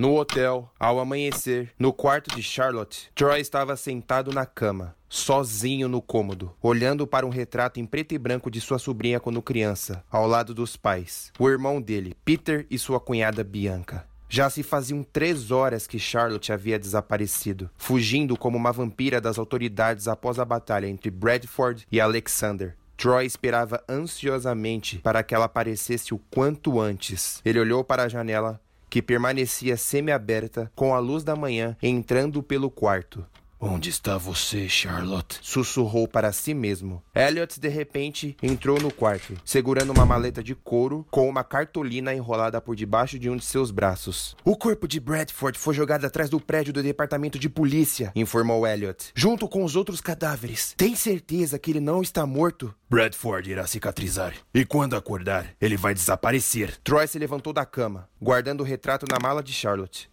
No hotel, ao amanhecer, no quarto de Charlotte, Troy estava sentado na cama, sozinho no cômodo, olhando para um retrato em preto e branco de sua sobrinha quando criança, ao lado dos pais, o irmão dele, Peter, e sua cunhada Bianca. Já se faziam três horas que Charlotte havia desaparecido, fugindo como uma vampira das autoridades após a batalha entre Bradford e Alexander. Troy esperava ansiosamente para que ela aparecesse o quanto antes. Ele olhou para a janela que permanecia semi-aberta com a luz da manhã entrando pelo quarto. Onde está você, Charlotte? Sussurrou para si mesmo. Elliot, de repente, entrou no quarto, segurando uma maleta de couro com uma cartolina enrolada por debaixo de um de seus braços. O corpo de Bradford foi jogado atrás do prédio do departamento de polícia, informou Elliot, junto com os outros cadáveres. Tem certeza que ele não está morto? Bradford irá cicatrizar. E quando acordar, ele vai desaparecer. Troy se levantou da cama, guardando o retrato na mala de Charlotte.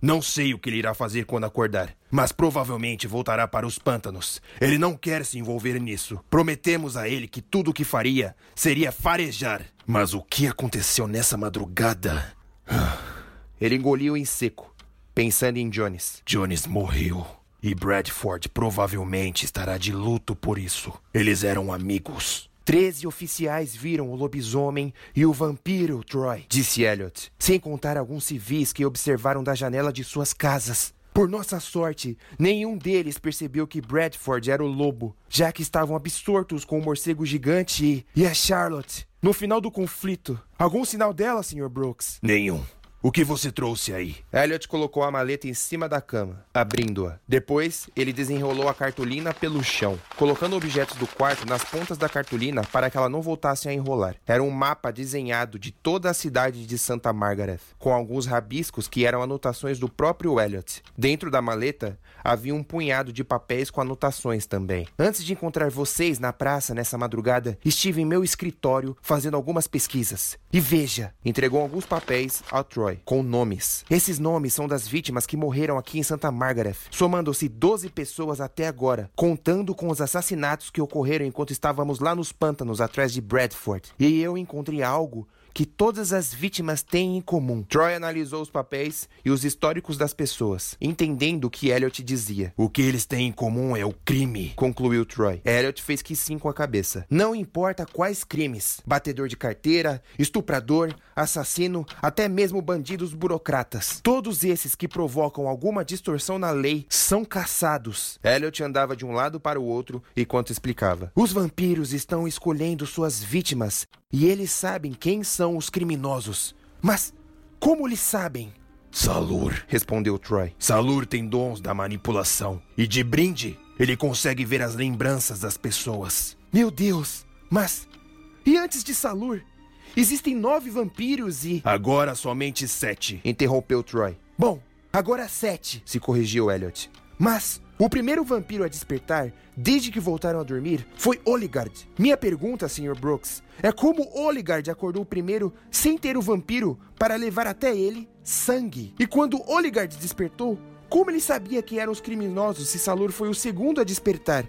Não sei o que ele irá fazer quando acordar, mas provavelmente voltará para os pântanos. Ele não quer se envolver nisso. Prometemos a ele que tudo o que faria seria farejar. Mas o que aconteceu nessa madrugada? Ele engoliu em seco, pensando em Jones. Jones morreu. E Bradford provavelmente estará de luto por isso. Eles eram amigos. Treze oficiais viram o lobisomem e o vampiro, Troy, disse Elliot, sem contar alguns civis que observaram da janela de suas casas. Por nossa sorte, nenhum deles percebeu que Bradford era o lobo, já que estavam absortos com o morcego gigante e. E a Charlotte? No final do conflito, algum sinal dela, Sr. Brooks? Nenhum. O que você trouxe aí? Elliot colocou a maleta em cima da cama, abrindo-a. Depois, ele desenrolou a cartolina pelo chão, colocando objetos do quarto nas pontas da cartolina para que ela não voltasse a enrolar. Era um mapa desenhado de toda a cidade de Santa Margaret, com alguns rabiscos que eram anotações do próprio Elliot. Dentro da maleta, havia um punhado de papéis com anotações também. Antes de encontrar vocês na praça nessa madrugada, estive em meu escritório fazendo algumas pesquisas. E veja, entregou alguns papéis a Troy com nomes. Esses nomes são das vítimas que morreram aqui em Santa Margaret, somando-se 12 pessoas até agora, contando com os assassinatos que ocorreram enquanto estávamos lá nos pântanos atrás de Bradford. E eu encontrei algo que todas as vítimas têm em comum. Troy analisou os papéis e os históricos das pessoas, entendendo o que Elliot dizia. O que eles têm em comum é o crime, concluiu Troy. Elliot fez que sim com a cabeça. Não importa quais crimes: batedor de carteira, estuprador, assassino, até mesmo bandidos burocratas. Todos esses que provocam alguma distorção na lei são caçados. Elliot andava de um lado para o outro enquanto explicava. Os vampiros estão escolhendo suas vítimas e eles sabem quem são os criminosos. Mas como eles sabem? Salur, respondeu Troy. Salur tem dons da manipulação. E de brinde, ele consegue ver as lembranças das pessoas. Meu Deus! Mas. E antes de Salur? Existem nove vampiros e. Agora somente sete, interrompeu Troy. Bom, agora sete, se corrigiu Elliot. Mas o primeiro vampiro a despertar, desde que voltaram a dormir, foi Oligard. Minha pergunta, Sr. Brooks, é como Oligard acordou primeiro sem ter o vampiro para levar até ele sangue? E quando Oligard despertou, como ele sabia que eram os criminosos se Salur foi o segundo a despertar?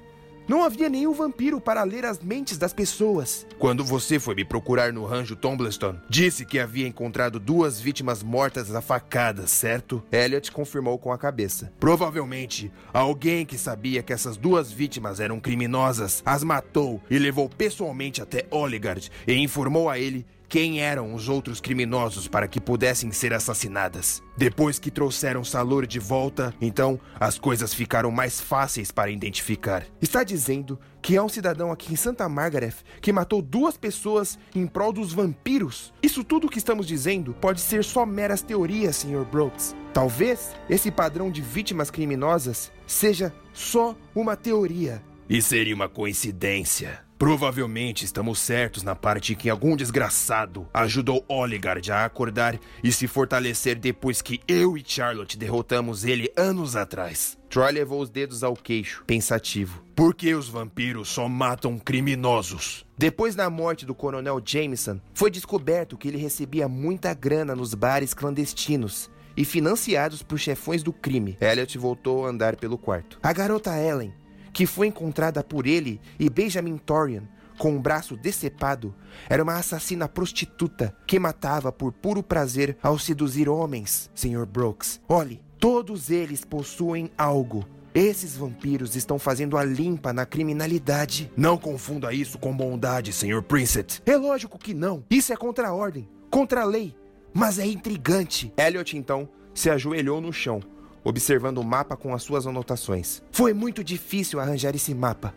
Não havia nenhum vampiro para ler as mentes das pessoas. Quando você foi me procurar no rancho Tomblestone, disse que havia encontrado duas vítimas mortas a facadas, certo? Elliot confirmou com a cabeça. Provavelmente, alguém que sabia que essas duas vítimas eram criminosas as matou e levou pessoalmente até Oligard e informou a ele quem eram os outros criminosos para que pudessem ser assassinadas. Depois que trouxeram Salur de volta, então as coisas ficaram mais fáceis para identificar. Está dizendo que há um cidadão aqui em Santa Margaret que matou duas pessoas em prol dos vampiros? Isso tudo que estamos dizendo pode ser só meras teorias, Sr. Brooks. Talvez esse padrão de vítimas criminosas seja só uma teoria. E seria uma coincidência. Provavelmente estamos certos na parte que algum desgraçado ajudou Oligard a acordar e se fortalecer depois que eu e Charlotte derrotamos ele anos atrás. Troy levou os dedos ao queixo, pensativo. Por que os vampiros só matam criminosos? Depois da morte do coronel Jameson, foi descoberto que ele recebia muita grana nos bares clandestinos e financiados por chefões do crime. Elliot voltou a andar pelo quarto. A garota Ellen que foi encontrada por ele e Benjamin Torian com um braço decepado, era uma assassina prostituta que matava por puro prazer ao seduzir homens, Sr. Brooks. Olhe, todos eles possuem algo. Esses vampiros estão fazendo a limpa na criminalidade. Não confunda isso com bondade, Sr. Princet. É lógico que não. Isso é contra a ordem, contra a lei. Mas é intrigante. Elliot, então, se ajoelhou no chão, observando o mapa com as suas anotações. Foi muito difícil arranjar esse mapa,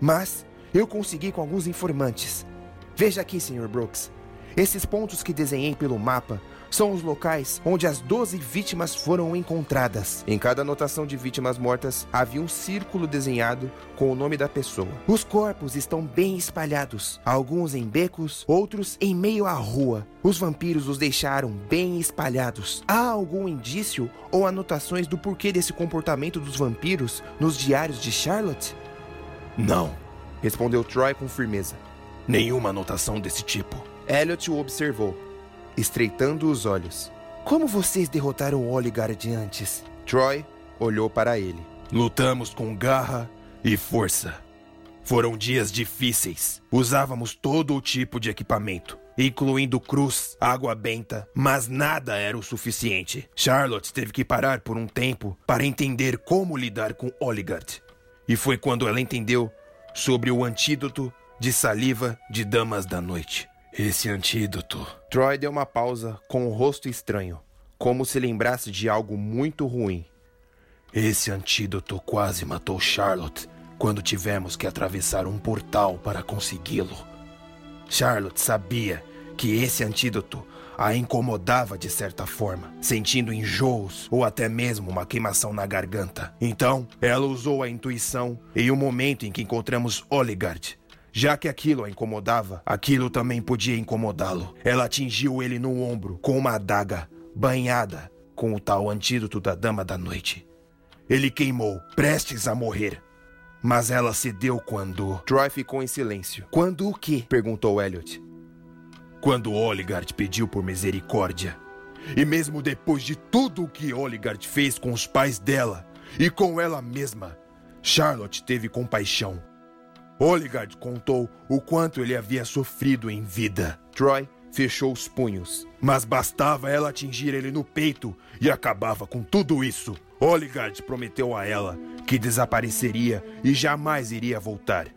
mas eu consegui com alguns informantes. Veja aqui, Sr. Brooks. Esses pontos que desenhei pelo mapa são os locais onde as 12 vítimas foram encontradas. Em cada anotação de vítimas mortas havia um círculo desenhado com o nome da pessoa. Os corpos estão bem espalhados, alguns em becos, outros em meio à rua. Os vampiros os deixaram bem espalhados. Há algum indício ou anotações do porquê desse comportamento dos vampiros nos diários de Charlotte? Não, respondeu Troy com firmeza. Nenhuma anotação desse tipo. Elliot o observou estreitando os olhos. Como vocês derrotaram o Oligard antes? Troy olhou para ele. Lutamos com garra e força. Foram dias difíceis. Usávamos todo o tipo de equipamento, incluindo cruz, água benta, mas nada era o suficiente. Charlotte teve que parar por um tempo para entender como lidar com Oligard. E foi quando ela entendeu sobre o antídoto de saliva de damas da noite. Esse antídoto. Troy deu uma pausa com o um rosto estranho, como se lembrasse de algo muito ruim. Esse antídoto quase matou Charlotte quando tivemos que atravessar um portal para consegui-lo. Charlotte sabia que esse antídoto a incomodava de certa forma, sentindo enjoos ou até mesmo uma queimação na garganta. Então, ela usou a intuição em um momento em que encontramos Oligard já que aquilo a incomodava, aquilo também podia incomodá-lo. Ela atingiu ele no ombro com uma adaga, banhada com o tal antídoto da Dama da Noite. Ele queimou, prestes a morrer. Mas ela cedeu quando. Troy ficou em silêncio. Quando o quê? perguntou Elliot. Quando Oligard pediu por misericórdia. E mesmo depois de tudo o que Oligard fez com os pais dela e com ela mesma, Charlotte teve compaixão Oligard contou o quanto ele havia sofrido em vida. Troy fechou os punhos. Mas bastava ela atingir ele no peito e acabava com tudo isso. Oligard prometeu a ela que desapareceria e jamais iria voltar.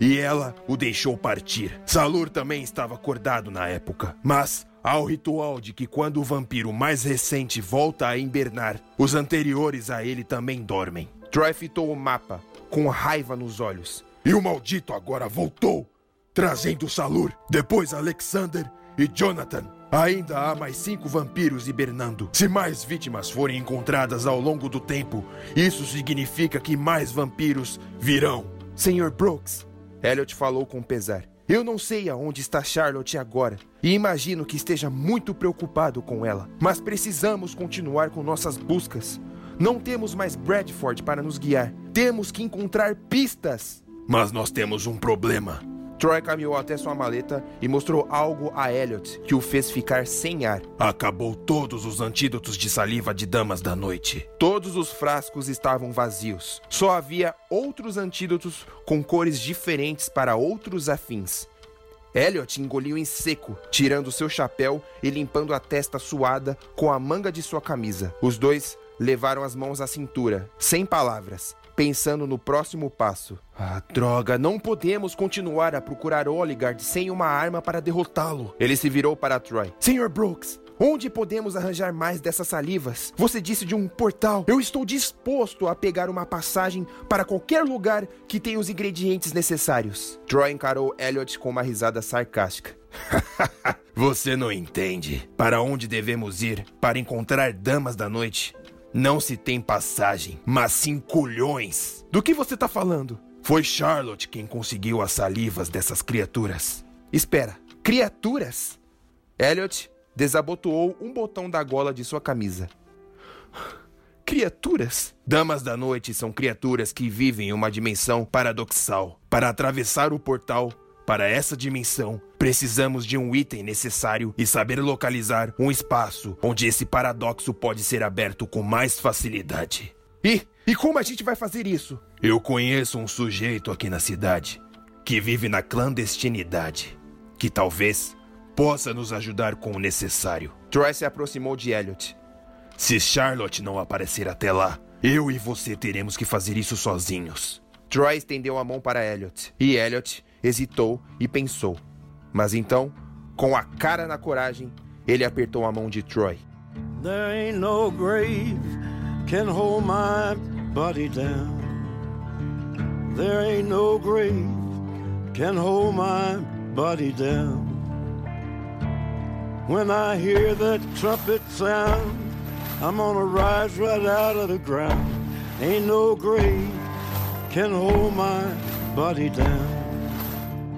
E ela o deixou partir. Salur também estava acordado na época, mas há o ritual de que quando o vampiro mais recente volta a invernar, os anteriores a ele também dormem. Troy fitou o mapa, com raiva nos olhos. E o maldito agora voltou, trazendo Salur, depois Alexander e Jonathan. Ainda há mais cinco vampiros hibernando. Se mais vítimas forem encontradas ao longo do tempo, isso significa que mais vampiros virão. Senhor Brooks, Elliot falou com pesar. Eu não sei aonde está Charlotte agora e imagino que esteja muito preocupado com ela, mas precisamos continuar com nossas buscas. Não temos mais Bradford para nos guiar. Temos que encontrar pistas. Mas nós temos um problema. Troy caminhou até sua maleta e mostrou algo a Elliot que o fez ficar sem ar. Acabou todos os antídotos de saliva de damas da noite. Todos os frascos estavam vazios. Só havia outros antídotos com cores diferentes para outros afins. Elliot engoliu em seco, tirando seu chapéu e limpando a testa suada com a manga de sua camisa. Os dois levaram as mãos à cintura, sem palavras, pensando no próximo passo. Ah, droga, não podemos continuar a procurar Oligard sem uma arma para derrotá-lo. Ele se virou para Troy. Sr. Brooks, Onde podemos arranjar mais dessas salivas? Você disse de um portal. Eu estou disposto a pegar uma passagem para qualquer lugar que tenha os ingredientes necessários. Troy encarou Elliot com uma risada sarcástica. Você não entende. Para onde devemos ir para encontrar damas da noite? Não se tem passagem, mas sim culhões. Do que você tá falando? Foi Charlotte quem conseguiu as salivas dessas criaturas. Espera, criaturas? Elliot desabotoou um botão da gola de sua camisa. Criaturas? Damas da noite são criaturas que vivem em uma dimensão paradoxal. Para atravessar o portal, para essa dimensão, precisamos de um item necessário e saber localizar um espaço onde esse paradoxo pode ser aberto com mais facilidade. E, e como a gente vai fazer isso? Eu conheço um sujeito aqui na cidade. que vive na clandestinidade, que talvez possa nos ajudar com o necessário. Troy se aproximou de Elliot. Se Charlotte não aparecer até lá, eu e você teremos que fazer isso sozinhos. Troy estendeu a mão para Elliot, e Elliot hesitou e pensou. Mas então, com a cara na coragem, ele apertou a mão de Troy. There ain't no grave can hold my body down. There ain't no grave can hold my body down. When I hear that trumpet sound, I'm gonna rise right out of the ground. Ain't no grave can hold my body down.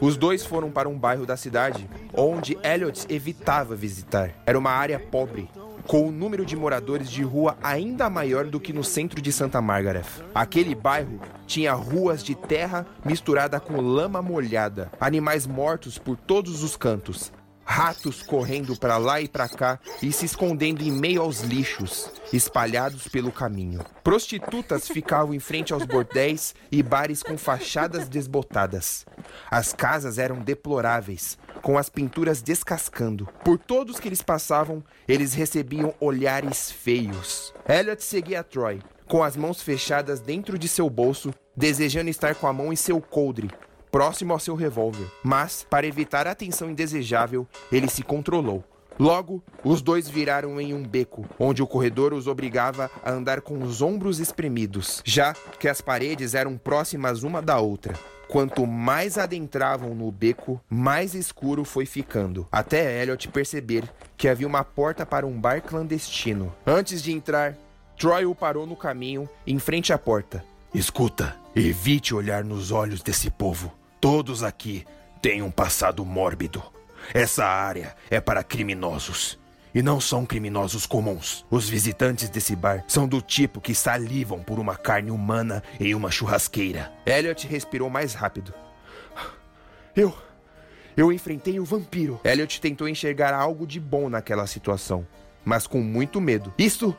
os dois foram para um bairro da cidade onde Elliot evitava visitar. Era uma área pobre, com o número de moradores de rua ainda maior do que no centro de Santa Margaret. Aquele bairro tinha ruas de terra misturada com lama molhada, animais mortos por todos os cantos, ratos correndo para lá e para cá e se escondendo em meio aos lixos espalhados pelo caminho. Prostitutas ficavam em frente aos bordéis e bares com fachadas desbotadas. As casas eram deploráveis, com as pinturas descascando. Por todos que eles passavam, eles recebiam olhares feios. Elliot seguia Troy, com as mãos fechadas dentro de seu bolso, desejando estar com a mão em seu coldre, próximo ao seu revólver. Mas, para evitar a atenção indesejável, ele se controlou. Logo, os dois viraram em um beco, onde o corredor os obrigava a andar com os ombros espremidos, já que as paredes eram próximas uma da outra. Quanto mais adentravam no beco, mais escuro foi ficando, até Elliot perceber que havia uma porta para um bar clandestino. Antes de entrar, Troy o parou no caminho, em frente à porta. Escuta, evite olhar nos olhos desse povo. Todos aqui têm um passado mórbido. Essa área é para criminosos. E não são criminosos comuns. Os visitantes desse bar são do tipo que salivam por uma carne humana em uma churrasqueira. Elliot respirou mais rápido. Eu. Eu enfrentei o vampiro. Elliot tentou enxergar algo de bom naquela situação, mas com muito medo. Isso.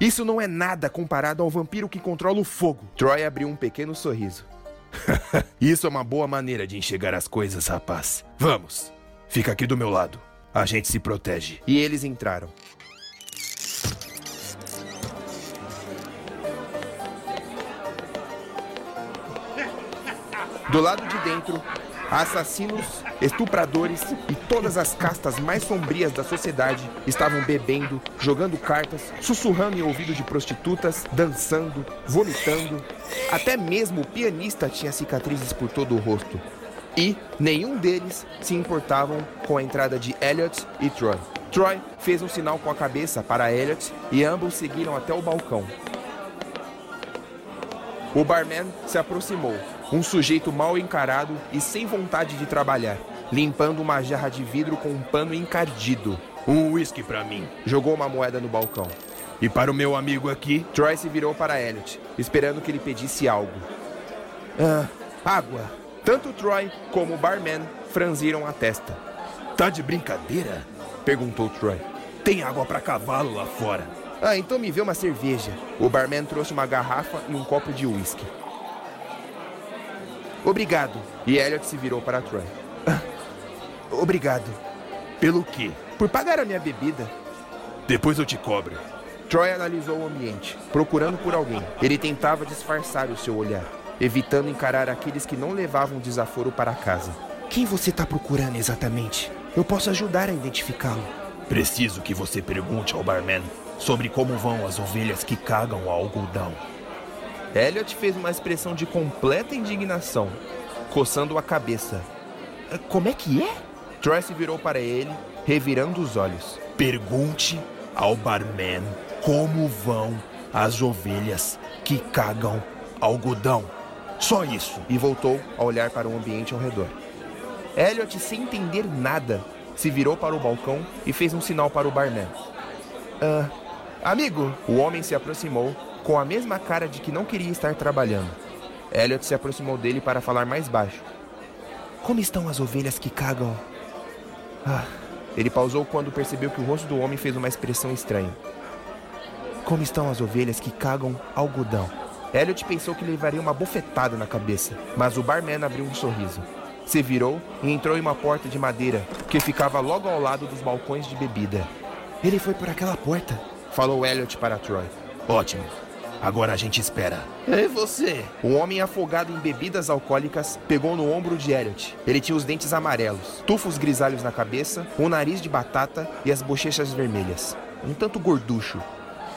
Isso não é nada comparado ao vampiro que controla o fogo. Troy abriu um pequeno sorriso. Isso é uma boa maneira de enxergar as coisas, rapaz. Vamos, fica aqui do meu lado. A gente se protege. E eles entraram. Do lado de dentro, assassinos, estupradores e todas as castas mais sombrias da sociedade estavam bebendo, jogando cartas, sussurrando em ouvido de prostitutas, dançando, vomitando. Até mesmo o pianista tinha cicatrizes por todo o rosto. E nenhum deles se importavam com a entrada de Elliot e Troy. Troy fez um sinal com a cabeça para Elliot e ambos seguiram até o balcão. O barman se aproximou, um sujeito mal encarado e sem vontade de trabalhar, limpando uma jarra de vidro com um pano encardido. Um whisky para mim. Jogou uma moeda no balcão. E para o meu amigo aqui? Troy se virou para Elliot, esperando que ele pedisse algo. Ah, água. Tanto Troy como o barman franziram a testa. Tá de brincadeira? Perguntou Troy. Tem água para cavalo lá fora. Ah, então me vê uma cerveja. O barman trouxe uma garrafa e um copo de uísque. Obrigado. E Elliot se virou para Troy. Ah, obrigado. Pelo quê? Por pagar a minha bebida. Depois eu te cobro. Troy analisou o ambiente, procurando por alguém. Ele tentava disfarçar o seu olhar, evitando encarar aqueles que não levavam desaforo para casa. Quem você está procurando exatamente? Eu posso ajudar a identificá-lo. Preciso que você pergunte ao barman sobre como vão as ovelhas que cagam o algodão. Elliot fez uma expressão de completa indignação, coçando a cabeça. Como é que é? Troy se virou para ele, revirando os olhos. Pergunte ao barman como vão as ovelhas que cagam algodão. Só isso. E voltou a olhar para o ambiente ao redor. Elliot, sem entender nada, se virou para o balcão e fez um sinal para o barman. Ah, amigo! O homem se aproximou com a mesma cara de que não queria estar trabalhando. Elliot se aproximou dele para falar mais baixo. Como estão as ovelhas que cagam? Ah. Ele pausou quando percebeu que o rosto do homem fez uma expressão estranha. Como estão as ovelhas que cagam algodão? Elliot pensou que levaria uma bofetada na cabeça, mas o barman abriu um sorriso. Se virou e entrou em uma porta de madeira que ficava logo ao lado dos balcões de bebida. Ele foi por aquela porta, falou Elliot para Troy. Ótimo. Agora a gente espera. E você? Um homem afogado em bebidas alcoólicas pegou no ombro de Elliot. Ele tinha os dentes amarelos, tufos grisalhos na cabeça, um nariz de batata e as bochechas vermelhas. Um tanto gorducho.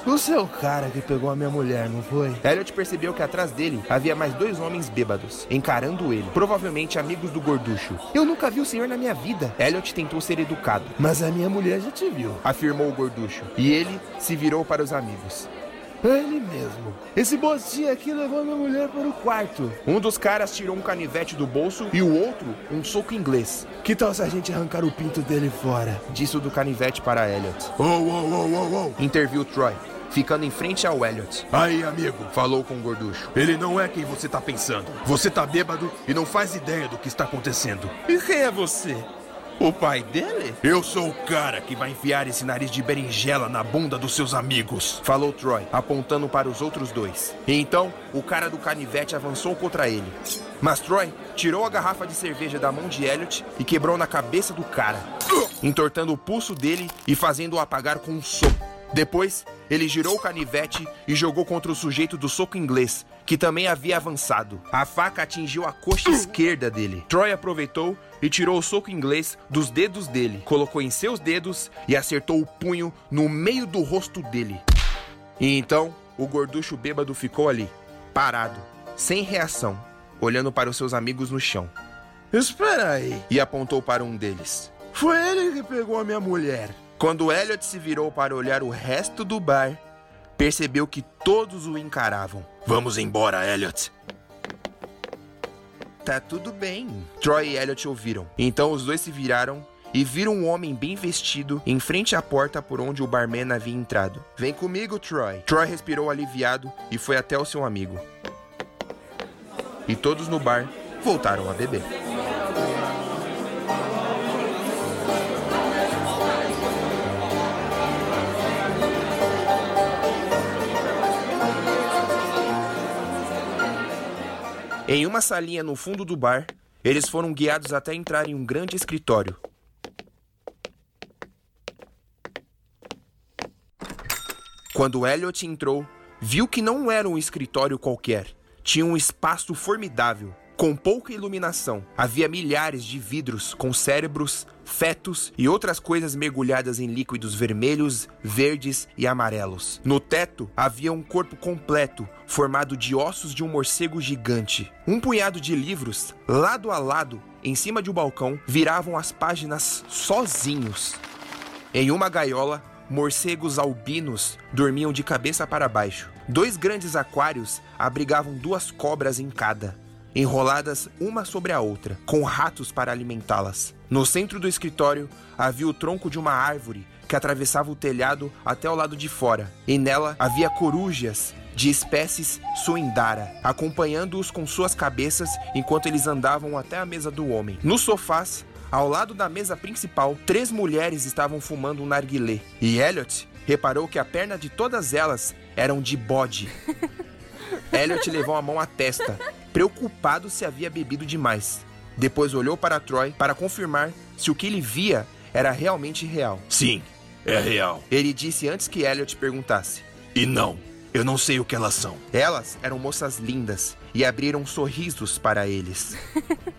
Você é o cara que pegou a minha mulher, não foi? Elliot percebeu que atrás dele havia mais dois homens bêbados, encarando ele, provavelmente amigos do gorducho. Eu nunca vi o senhor na minha vida. Elliot tentou ser educado. Mas a minha mulher já te viu, afirmou o gorducho. E ele se virou para os amigos. Ele mesmo. Esse bostinho aqui levou minha mulher para o quarto. Um dos caras tirou um canivete do bolso e o outro um soco inglês. Que tal se a gente arrancar o pinto dele fora? Disse o do canivete para Elliot. Oh, oh, oh, oh, oh. Interviu Troy ficando em frente ao Elliot. Aí, amigo, falou com o gorducho. Ele não é quem você tá pensando. Você tá bêbado e não faz ideia do que está acontecendo. E quem é você? O pai dele? Eu sou o cara que vai enfiar esse nariz de berinjela na bunda dos seus amigos. Falou Troy, apontando para os outros dois. E então, o cara do canivete avançou contra ele. Mas Troy tirou a garrafa de cerveja da mão de Elliot e quebrou na cabeça do cara, entortando o pulso dele e fazendo-o apagar com um soco. Depois, ele girou o canivete e jogou contra o sujeito do soco inglês, que também havia avançado. A faca atingiu a coxa esquerda dele. Troy aproveitou e tirou o soco inglês dos dedos dele, colocou em seus dedos e acertou o punho no meio do rosto dele. E então, o gorducho bêbado ficou ali, parado, sem reação, olhando para os seus amigos no chão. Espera aí. E apontou para um deles. Foi ele que pegou a minha mulher. Quando Elliot se virou para olhar o resto do bar, percebeu que todos o encaravam. Vamos embora, Elliot. Tá tudo bem. Troy e Elliot ouviram. Então os dois se viraram e viram um homem bem vestido em frente à porta por onde o barman havia entrado. Vem comigo, Troy. Troy respirou aliviado e foi até o seu amigo. E todos no bar voltaram a beber. Em uma salinha no fundo do bar, eles foram guiados até entrar em um grande escritório. Quando Elliot entrou, viu que não era um escritório qualquer. Tinha um espaço formidável, com pouca iluminação, havia milhares de vidros com cérebros, fetos e outras coisas mergulhadas em líquidos vermelhos, verdes e amarelos. No teto havia um corpo completo, formado de ossos de um morcego gigante. Um punhado de livros, lado a lado, em cima de um balcão, viravam as páginas sozinhos. Em uma gaiola, morcegos albinos dormiam de cabeça para baixo. Dois grandes aquários abrigavam duas cobras em cada enroladas uma sobre a outra, com ratos para alimentá-las. No centro do escritório havia o tronco de uma árvore que atravessava o telhado até o lado de fora, e nela havia corujas de espécies suindara, acompanhando-os com suas cabeças enquanto eles andavam até a mesa do homem. Nos sofás, ao lado da mesa principal, três mulheres estavam fumando um narguilé, e Elliot reparou que a perna de todas elas eram de bode. Elliot levou a mão à testa preocupado se havia bebido demais. Depois olhou para Troy para confirmar se o que ele via era realmente real. Sim, é real. Ele disse antes que Elliot perguntasse. E não, eu não sei o que elas são. Elas eram moças lindas e abriram sorrisos para eles.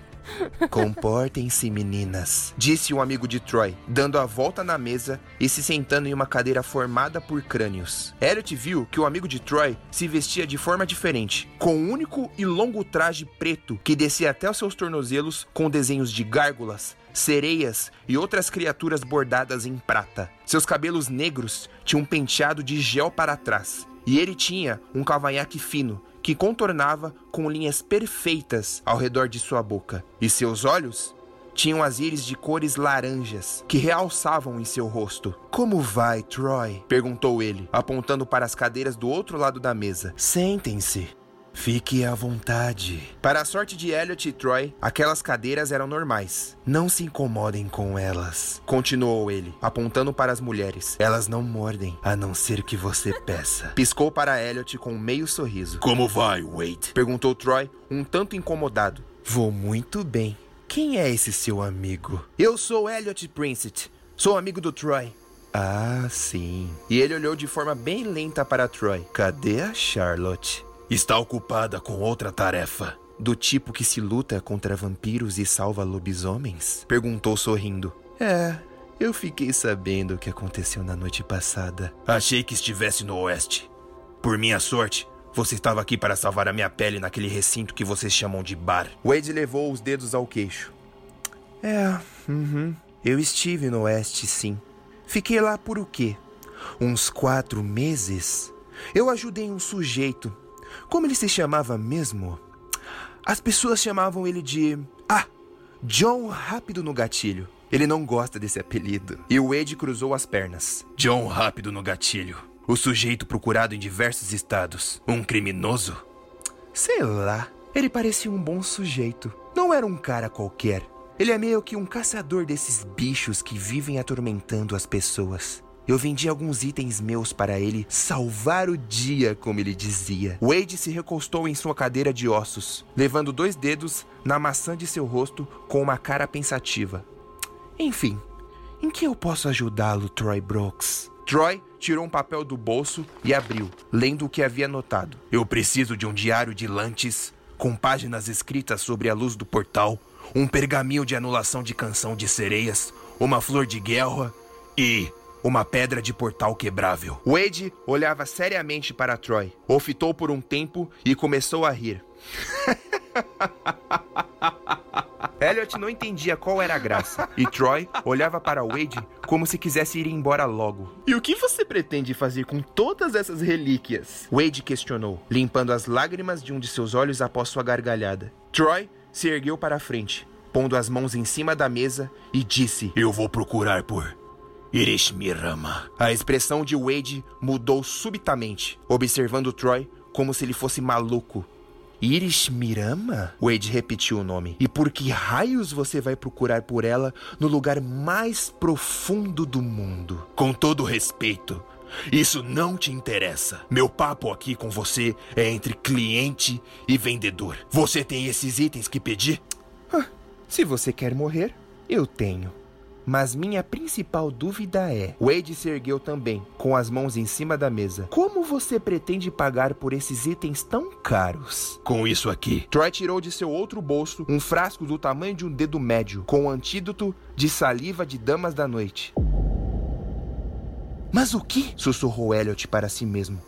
Comportem-se, meninas, disse um amigo de Troy, dando a volta na mesa e se sentando em uma cadeira formada por crânios. Elliot viu que o amigo de Troy se vestia de forma diferente, com um único e longo traje preto que descia até os seus tornozelos com desenhos de gárgulas, sereias e outras criaturas bordadas em prata. Seus cabelos negros tinham um penteado de gel para trás, e ele tinha um cavanhaque fino que contornava com linhas perfeitas ao redor de sua boca, e seus olhos tinham as íris de cores laranjas que realçavam em seu rosto. Como vai, Troy? perguntou ele, apontando para as cadeiras do outro lado da mesa. Sentem-se. Fique à vontade. Para a sorte de Elliot e Troy, aquelas cadeiras eram normais. Não se incomodem com elas, continuou ele, apontando para as mulheres. Elas não mordem, a não ser que você peça. Piscou para Elliot com um meio sorriso. Como vai, Wade? Perguntou Troy, um tanto incomodado. Vou muito bem. Quem é esse seu amigo? Eu sou Elliot Princett. Sou amigo do Troy. Ah, sim. E ele olhou de forma bem lenta para Troy. Cadê a Charlotte? Está ocupada com outra tarefa. Do tipo que se luta contra vampiros e salva lobisomens? Perguntou sorrindo. É, eu fiquei sabendo o que aconteceu na noite passada. Achei que estivesse no oeste. Por minha sorte, você estava aqui para salvar a minha pele naquele recinto que vocês chamam de bar. Wade levou os dedos ao queixo. É, uhum. Eu estive no oeste, sim. Fiquei lá por o quê? Uns quatro meses? Eu ajudei um sujeito como ele se chamava mesmo? As pessoas chamavam ele de. Ah! John Rápido no Gatilho. Ele não gosta desse apelido. E o Wade cruzou as pernas. John Rápido no Gatilho. O sujeito procurado em diversos estados. Um criminoso? Sei lá. Ele parecia um bom sujeito. Não era um cara qualquer. Ele é meio que um caçador desses bichos que vivem atormentando as pessoas. Eu vendi alguns itens meus para ele salvar o dia, como ele dizia. Wade se recostou em sua cadeira de ossos, levando dois dedos na maçã de seu rosto com uma cara pensativa. Enfim, em que eu posso ajudá-lo, Troy Brooks? Troy tirou um papel do bolso e abriu, lendo o que havia notado. Eu preciso de um diário de Lantes com páginas escritas sobre a luz do portal, um pergaminho de anulação de canção de sereias, uma flor de guerra e uma pedra de portal quebrável. Wade olhava seriamente para Troy, o fitou por um tempo e começou a rir. Elliot não entendia qual era a graça, e Troy olhava para Wade como se quisesse ir embora logo. E o que você pretende fazer com todas essas relíquias? Wade questionou, limpando as lágrimas de um de seus olhos após sua gargalhada. Troy se ergueu para a frente, pondo as mãos em cima da mesa e disse: Eu vou procurar por Irishmirama. A expressão de Wade mudou subitamente, observando Troy como se ele fosse maluco. Irishmirama? Wade repetiu o nome. E por que raios você vai procurar por ela no lugar mais profundo do mundo? Com todo respeito, isso não te interessa. Meu papo aqui com você é entre cliente e vendedor. Você tem esses itens que pedi? Ah, se você quer morrer, eu tenho. Mas minha principal dúvida é: Wade se ergueu também, com as mãos em cima da mesa. Como você pretende pagar por esses itens tão caros? Com isso aqui. Troy tirou de seu outro bolso um frasco do tamanho de um dedo médio, com um antídoto de saliva de damas da noite. Mas o que? sussurrou Elliot para si mesmo.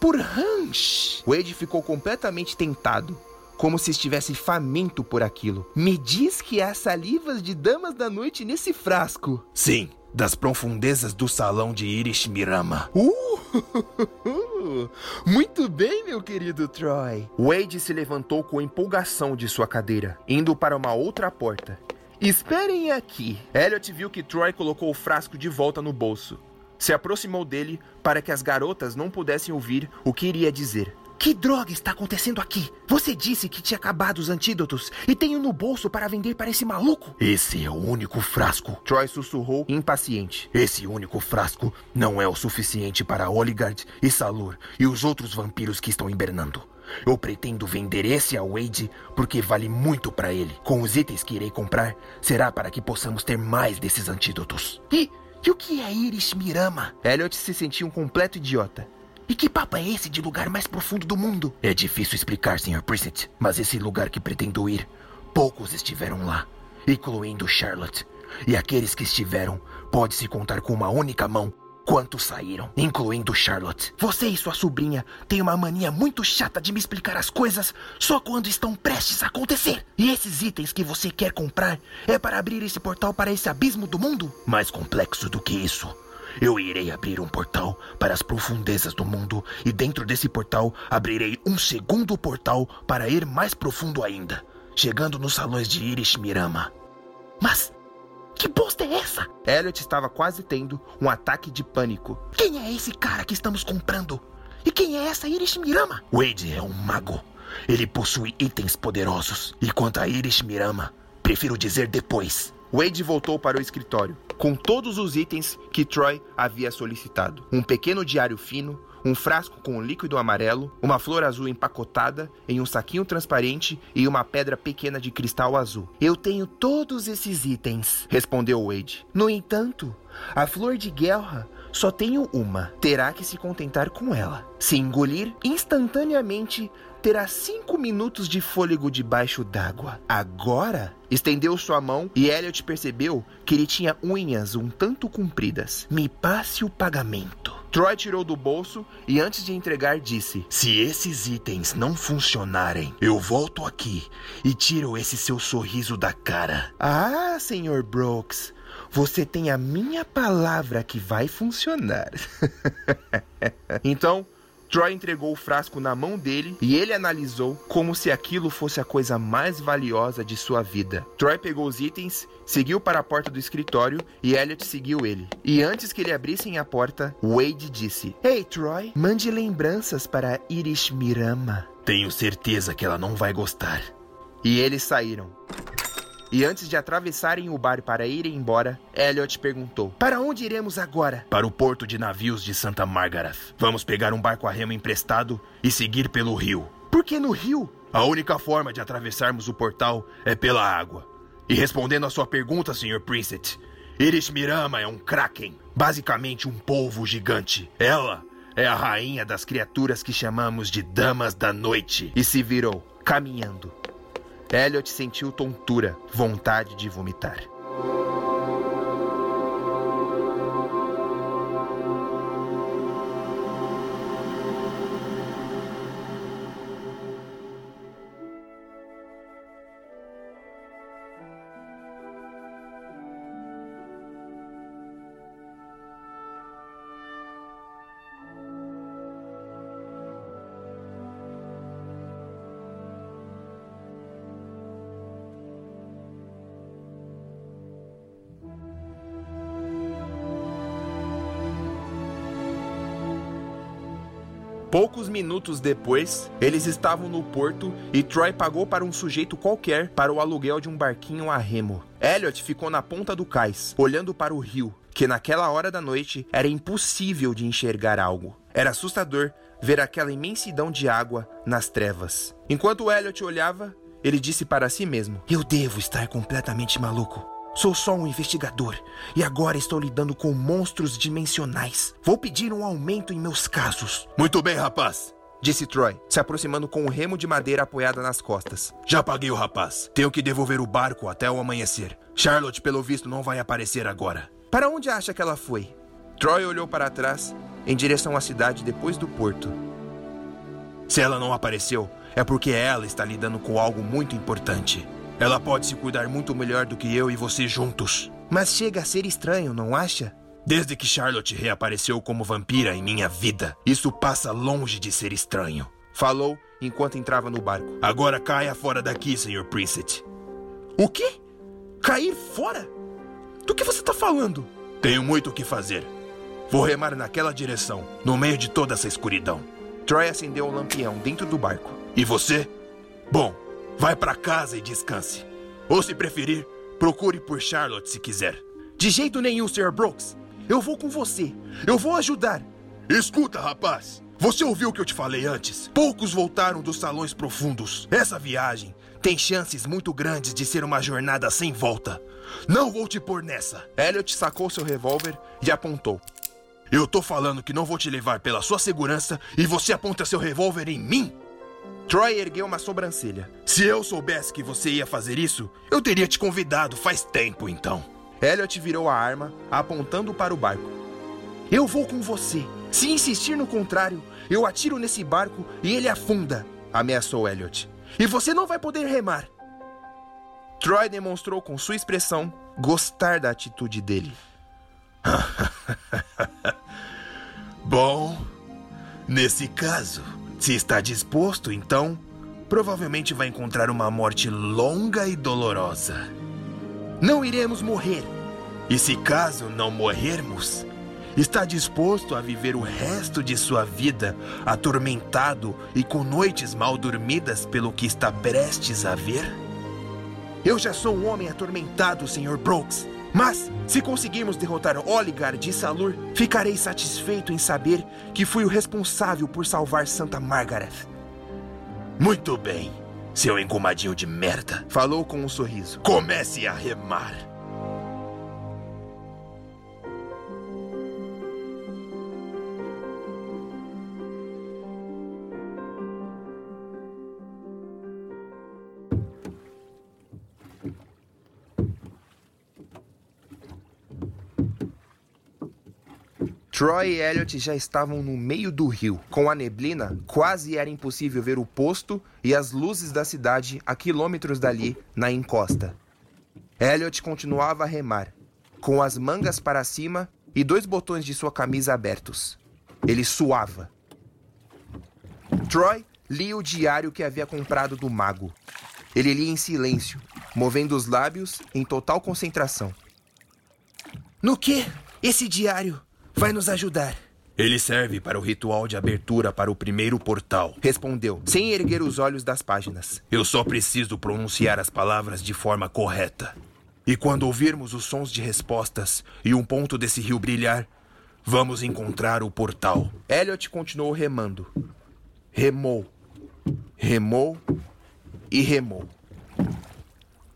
Por Hans! Wade ficou completamente tentado como se estivesse faminto por aquilo. Me diz que há salivas de damas da noite nesse frasco. Sim, das profundezas do salão de Irishmirama. Uh! Muito bem, meu querido Troy. Wade se levantou com empolgação de sua cadeira, indo para uma outra porta. Esperem aqui. Elliot viu que Troy colocou o frasco de volta no bolso. Se aproximou dele para que as garotas não pudessem ouvir o que iria dizer. Que droga está acontecendo aqui? Você disse que tinha acabado os antídotos e tenho no bolso para vender para esse maluco? Esse é o único frasco. Troy sussurrou, impaciente. Esse único frasco não é o suficiente para Oligard e Salur e os outros vampiros que estão hibernando. Eu pretendo vender esse a Wade porque vale muito para ele. Com os itens que irei comprar, será para que possamos ter mais desses antídotos. E, e o que é Iris Mirama? Elliot se sentia um completo idiota. E que papo é esse de lugar mais profundo do mundo? É difícil explicar, Sr. Precinct, mas esse lugar que pretendo ir, poucos estiveram lá, incluindo Charlotte. E aqueles que estiveram, pode-se contar com uma única mão quantos saíram, incluindo Charlotte. Você e sua sobrinha têm uma mania muito chata de me explicar as coisas só quando estão prestes a acontecer. E esses itens que você quer comprar é para abrir esse portal para esse abismo do mundo? Mais complexo do que isso. Eu irei abrir um portal para as profundezas do mundo e dentro desse portal abrirei um segundo portal para ir mais profundo ainda, chegando nos salões de Irish Mirama. Mas que bosta é essa? Elliot estava quase tendo um ataque de pânico. Quem é esse cara que estamos comprando? E quem é essa Irish Mirama? Wade é um mago. Ele possui itens poderosos. E quanto a Irish Mirama, prefiro dizer depois. Wade voltou para o escritório, com todos os itens que Troy havia solicitado: um pequeno diário fino, um frasco com líquido amarelo, uma flor azul empacotada em um saquinho transparente e uma pedra pequena de cristal azul. Eu tenho todos esses itens, respondeu Wade. No entanto, a flor de guerra só tenho uma. Terá que se contentar com ela. Se engolir, instantaneamente terá cinco minutos de fôlego debaixo d'água. Agora, estendeu sua mão e Elliot percebeu que ele tinha unhas um tanto compridas. Me passe o pagamento. Troy tirou do bolso e antes de entregar disse: Se esses itens não funcionarem, eu volto aqui e tiro esse seu sorriso da cara. Ah, senhor Brooks, você tem a minha palavra que vai funcionar. então, Troy entregou o frasco na mão dele e ele analisou como se aquilo fosse a coisa mais valiosa de sua vida. Troy pegou os itens, seguiu para a porta do escritório e Elliot seguiu ele. E antes que ele abrissem a porta, Wade disse: Ei, Troy, mande lembranças para Irish Mirama. Tenho certeza que ela não vai gostar. E eles saíram. E antes de atravessarem o bar para irem embora, Elliot perguntou: Para onde iremos agora? Para o porto de navios de Santa Margaret. Vamos pegar um barco a remo emprestado e seguir pelo rio. Por que no rio? A única forma de atravessarmos o portal é pela água. E respondendo à sua pergunta, Sr. Princet, Irish Mirama é um kraken, basicamente um polvo gigante. Ela é a rainha das criaturas que chamamos de Damas da Noite. E se virou, caminhando. Elliot sentiu tontura, vontade de vomitar. Poucos minutos depois, eles estavam no porto e Troy pagou para um sujeito qualquer para o aluguel de um barquinho a remo. Elliot ficou na ponta do cais, olhando para o rio, que naquela hora da noite era impossível de enxergar algo. Era assustador ver aquela imensidão de água nas trevas. Enquanto Elliot olhava, ele disse para si mesmo: Eu devo estar completamente maluco. Sou só um investigador e agora estou lidando com monstros dimensionais. Vou pedir um aumento em meus casos. Muito bem, rapaz. Disse Troy, se aproximando com um remo de madeira apoiada nas costas. Já paguei o rapaz. Tenho que devolver o barco até o amanhecer. Charlotte, pelo visto, não vai aparecer agora. Para onde acha que ela foi? Troy olhou para trás, em direção à cidade depois do porto. Se ela não apareceu, é porque ela está lidando com algo muito importante. Ela pode se cuidar muito melhor do que eu e você juntos. Mas chega a ser estranho, não acha? Desde que Charlotte reapareceu como vampira em minha vida, isso passa longe de ser estranho. Falou enquanto entrava no barco. Agora caia fora daqui, Sr. Princet. O quê? Cair fora? Do que você está falando? Tenho muito o que fazer. Vou remar naquela direção, no meio de toda essa escuridão. Troy acendeu um lampião dentro do barco. E você? Bom, Vai para casa e descanse. Ou se preferir, procure por Charlotte se quiser. De jeito nenhum, Sr. Brooks. Eu vou com você. Eu vou ajudar. Escuta, rapaz. Você ouviu o que eu te falei antes? Poucos voltaram dos salões profundos. Essa viagem tem chances muito grandes de ser uma jornada sem volta. Não vou te pôr nessa. Elliot sacou seu revólver e apontou. Eu tô falando que não vou te levar pela sua segurança e você aponta seu revólver em mim? Troy ergueu uma sobrancelha. Se eu soubesse que você ia fazer isso, eu teria te convidado faz tempo então. Elliot virou a arma, apontando para o barco. Eu vou com você. Se insistir no contrário, eu atiro nesse barco e ele afunda, ameaçou Elliot. E você não vai poder remar. Troy demonstrou com sua expressão gostar da atitude dele. Bom, nesse caso, se está disposto, então provavelmente vai encontrar uma morte longa e dolorosa. não iremos morrer. E se caso não morrermos, está disposto a viver o resto de sua vida atormentado e com noites mal dormidas pelo que está prestes a ver? Eu já sou um homem atormentado, Sr. Brooks. Mas, se conseguirmos derrotar Oligard e Salur, ficarei satisfeito em saber que fui o responsável por salvar Santa Margaret. Muito bem, seu engomadinho de merda. Falou com um sorriso. Comece a remar. Troy e Elliot já estavam no meio do rio. Com a neblina, quase era impossível ver o posto e as luzes da cidade a quilômetros dali, na encosta. Elliot continuava a remar, com as mangas para cima e dois botões de sua camisa abertos. Ele suava. Troy lia o diário que havia comprado do mago. Ele lia em silêncio, movendo os lábios em total concentração. No que esse diário vai nos ajudar? Ele serve para o ritual de abertura para o primeiro portal. Respondeu, sem erguer os olhos das páginas. Eu só preciso pronunciar as palavras de forma correta. E quando ouvirmos os sons de respostas e um ponto desse rio brilhar, vamos encontrar o portal. Elliot continuou remando. Remou. Remou e remou.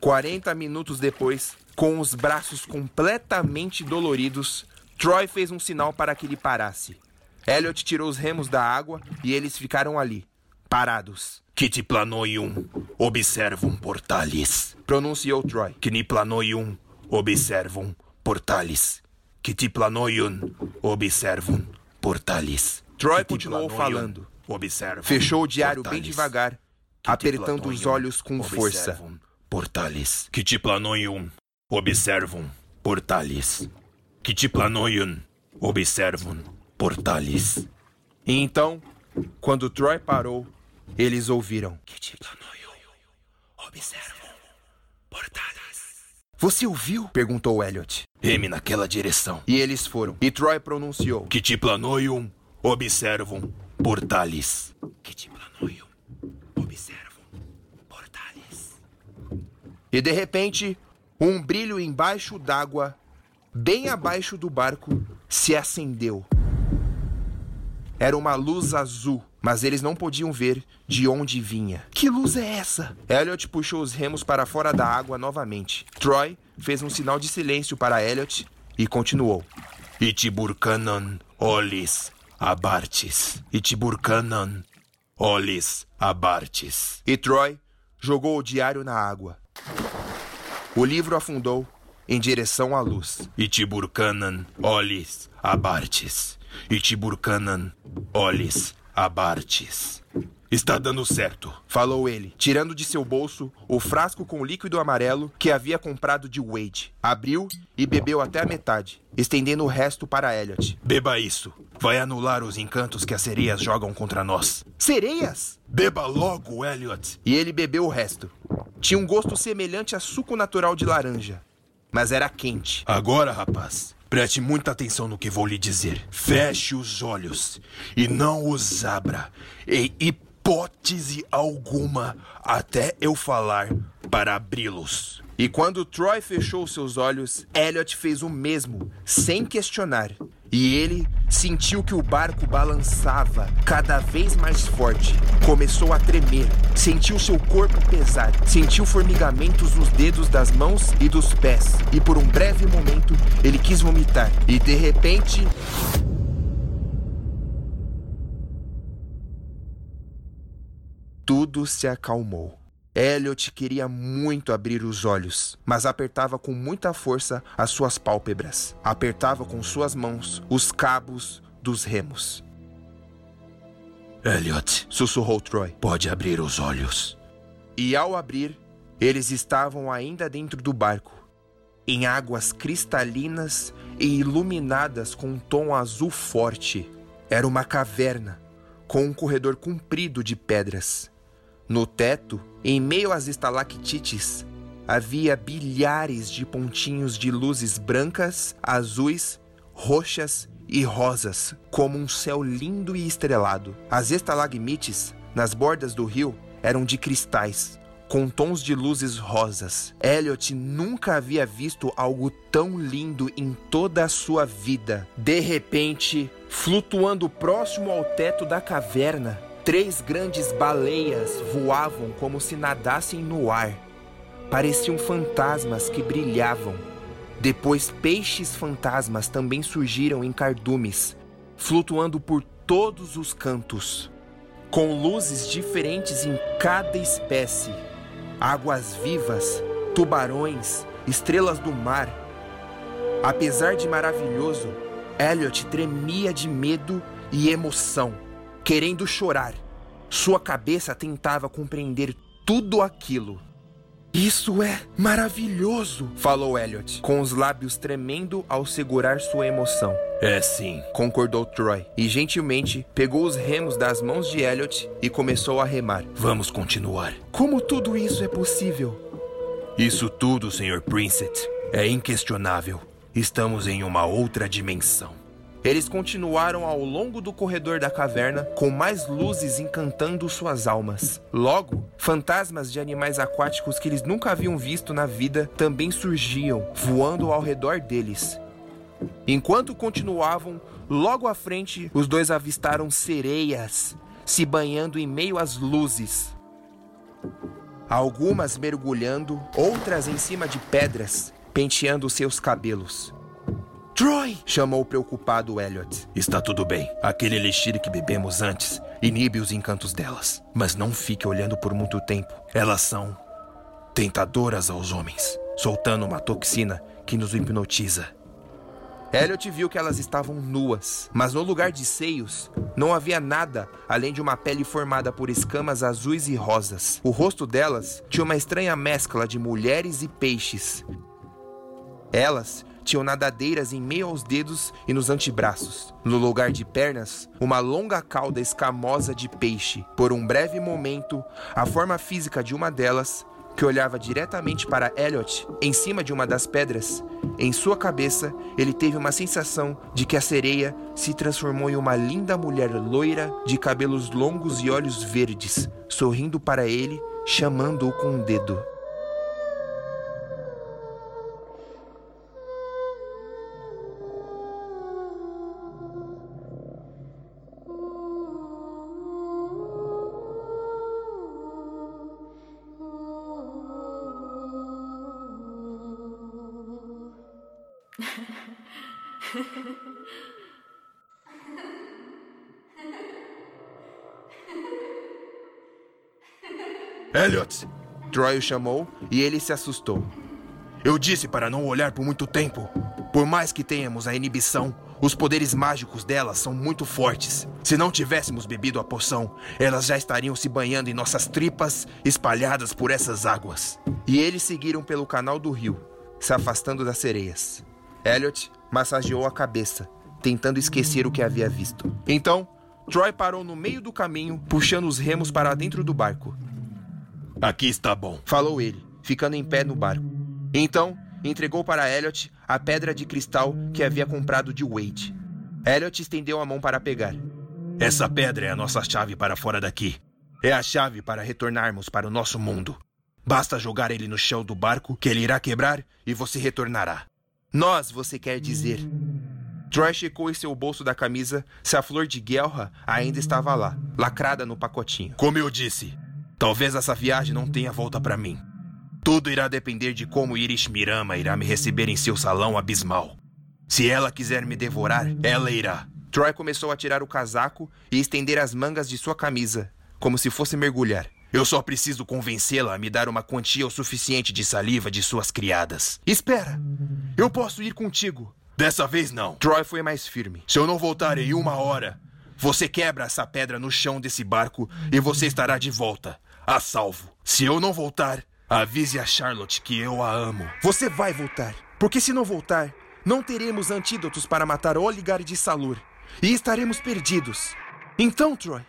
40 minutos depois, com os braços completamente doloridos, Troy fez um sinal para que ele parasse. Elliot tirou os remos da água e eles ficaram ali, parados. Kiti planoium, observum portalis. Pronunciou Troy. Kni planoium, observum portalis. Kiti planoium, observum portalis. Troy continuou falando. Observum Fechou o diário bem devagar, apertando os olhos com força. observum Portalis. Kiti planoium, observum portalis. Kiti planoium, observum portalis. E então, quando Troy parou, eles ouviram. Kiti planoium, observum portalis. Você ouviu? Perguntou Elliot. Reme naquela direção. E eles foram. E Troy pronunciou. Kiti planoium, observum portalis. Kiti planoium, observum portalis. E de repente, um brilho embaixo d'água, bem abaixo do barco, se acendeu. Era uma luz azul, mas eles não podiam ver de onde vinha. Que luz é essa? Elliot puxou os remos para fora da água novamente. Troy fez um sinal de silêncio para Elliot e continuou. Itiburcanan olis abartis. Itiburcanan olis abartis. E Troy jogou o diário na água. O livro afundou em direção à luz. Itiburcanan olis abartis. Itiburcanan olis abartis. Está dando certo. Falou ele, tirando de seu bolso o frasco com líquido amarelo que havia comprado de Wade. Abriu e bebeu até a metade, estendendo o resto para Elliot. Beba isso. Vai anular os encantos que as sereias jogam contra nós. Sereias? Beba logo, Elliot. E ele bebeu o resto. Tinha um gosto semelhante a suco natural de laranja, mas era quente. Agora, rapaz, preste muita atenção no que vou lhe dizer. Feche os olhos e não os abra em hipótese alguma até eu falar para abri-los. E quando Troy fechou seus olhos, Elliot fez o mesmo, sem questionar. E ele sentiu que o barco balançava cada vez mais forte. Começou a tremer, sentiu seu corpo pesar, sentiu formigamentos nos dedos das mãos e dos pés. E por um breve momento, ele quis vomitar. E de repente, tudo se acalmou. Elliot queria muito abrir os olhos, mas apertava com muita força as suas pálpebras. Apertava com suas mãos os cabos dos remos. Elliot, Sussurrou Troy. pode abrir os olhos. E ao abrir, eles estavam ainda dentro do barco, em águas cristalinas e iluminadas com um tom azul forte. Era uma caverna, com um corredor comprido de pedras. No teto, em meio às estalactites, havia bilhares de pontinhos de luzes brancas, azuis, roxas e rosas, como um céu lindo e estrelado. As estalagmites nas bordas do rio eram de cristais, com tons de luzes rosas. Elliot nunca havia visto algo tão lindo em toda a sua vida. De repente, flutuando próximo ao teto da caverna, três grandes baleias voavam como se nadassem no ar. Pareciam fantasmas que brilhavam. Depois, peixes fantasmas também surgiram em cardumes, flutuando por todos os cantos, com luzes diferentes em cada espécie águas vivas, tubarões, estrelas do mar. Apesar de maravilhoso, Elliot tremia de medo e emoção, querendo chorar. Sua cabeça tentava compreender tudo aquilo. Isso é maravilhoso, falou Elliot, com os lábios tremendo ao segurar sua emoção. É sim, concordou Troy, e gentilmente pegou os remos das mãos de Elliot e começou a remar. Vamos continuar. Como tudo isso é possível? Isso tudo, Sr. Princet, é inquestionável. Estamos em uma outra dimensão. Eles continuaram ao longo do corredor da caverna, com mais luzes encantando suas almas. Logo, fantasmas de animais aquáticos que eles nunca haviam visto na vida também surgiam, voando ao redor deles. Enquanto continuavam, logo à frente, os dois avistaram sereias se banhando em meio às luzes. Algumas mergulhando, outras em cima de pedras, penteando seus cabelos. Troy! chamou preocupado Elliot. Está tudo bem. Aquele elixir que bebemos antes inibe os encantos delas. Mas não fique olhando por muito tempo. Elas são tentadoras aos homens, soltando uma toxina que nos hipnotiza. Elliot viu que elas estavam nuas, mas no lugar de seios não havia nada além de uma pele formada por escamas azuis e rosas. O rosto delas tinha uma estranha mescla de mulheres e peixes. Elas tinham nadadeiras em meio aos dedos e nos antebraços. No lugar de pernas, uma longa cauda escamosa de peixe. Por um breve momento, a forma física de uma delas, que olhava diretamente para Elliot em cima de uma das pedras, em sua cabeça ele teve uma sensação de que a sereia se transformou em uma linda mulher loira de cabelos longos e olhos verdes, sorrindo para ele, chamando-o com um dedo. Elliot! Troy o chamou e ele se assustou. Eu disse para não olhar por muito tempo. Por mais que tenhamos a inibição, os poderes mágicos delas são muito fortes. Se não tivéssemos bebido a poção, elas já estariam se banhando em nossas tripas, espalhadas por essas águas. E eles seguiram pelo canal do rio, se afastando das sereias. Elliot massageou a cabeça, tentando esquecer o que havia visto. Então, Troy parou no meio do caminho, puxando os remos para dentro do barco. Aqui está bom, falou ele, ficando em pé no barco. Então, entregou para Elliot a pedra de cristal que havia comprado de Wade. Elliot estendeu a mão para pegar. Essa pedra é a nossa chave para fora daqui. É a chave para retornarmos para o nosso mundo. Basta jogar ele no chão do barco que ele irá quebrar e você retornará. Nós, você quer dizer. Troy checou em seu bolso da camisa se a flor de guerra ainda estava lá, lacrada no pacotinho. Como eu disse, talvez essa viagem não tenha volta para mim. Tudo irá depender de como Iris Mirama irá me receber em seu salão abismal. Se ela quiser me devorar, ela irá. Troy começou a tirar o casaco e estender as mangas de sua camisa, como se fosse mergulhar. Eu só preciso convencê-la a me dar uma quantia o suficiente de saliva de suas criadas. Espera! Eu posso ir contigo. Dessa vez não. Troy foi mais firme. Se eu não voltar em uma hora, você quebra essa pedra no chão desse barco e você estará de volta, a salvo. Se eu não voltar, avise a Charlotte que eu a amo. Você vai voltar. Porque se não voltar, não teremos antídotos para matar Oligar de Salur. E estaremos perdidos. Então, Troy,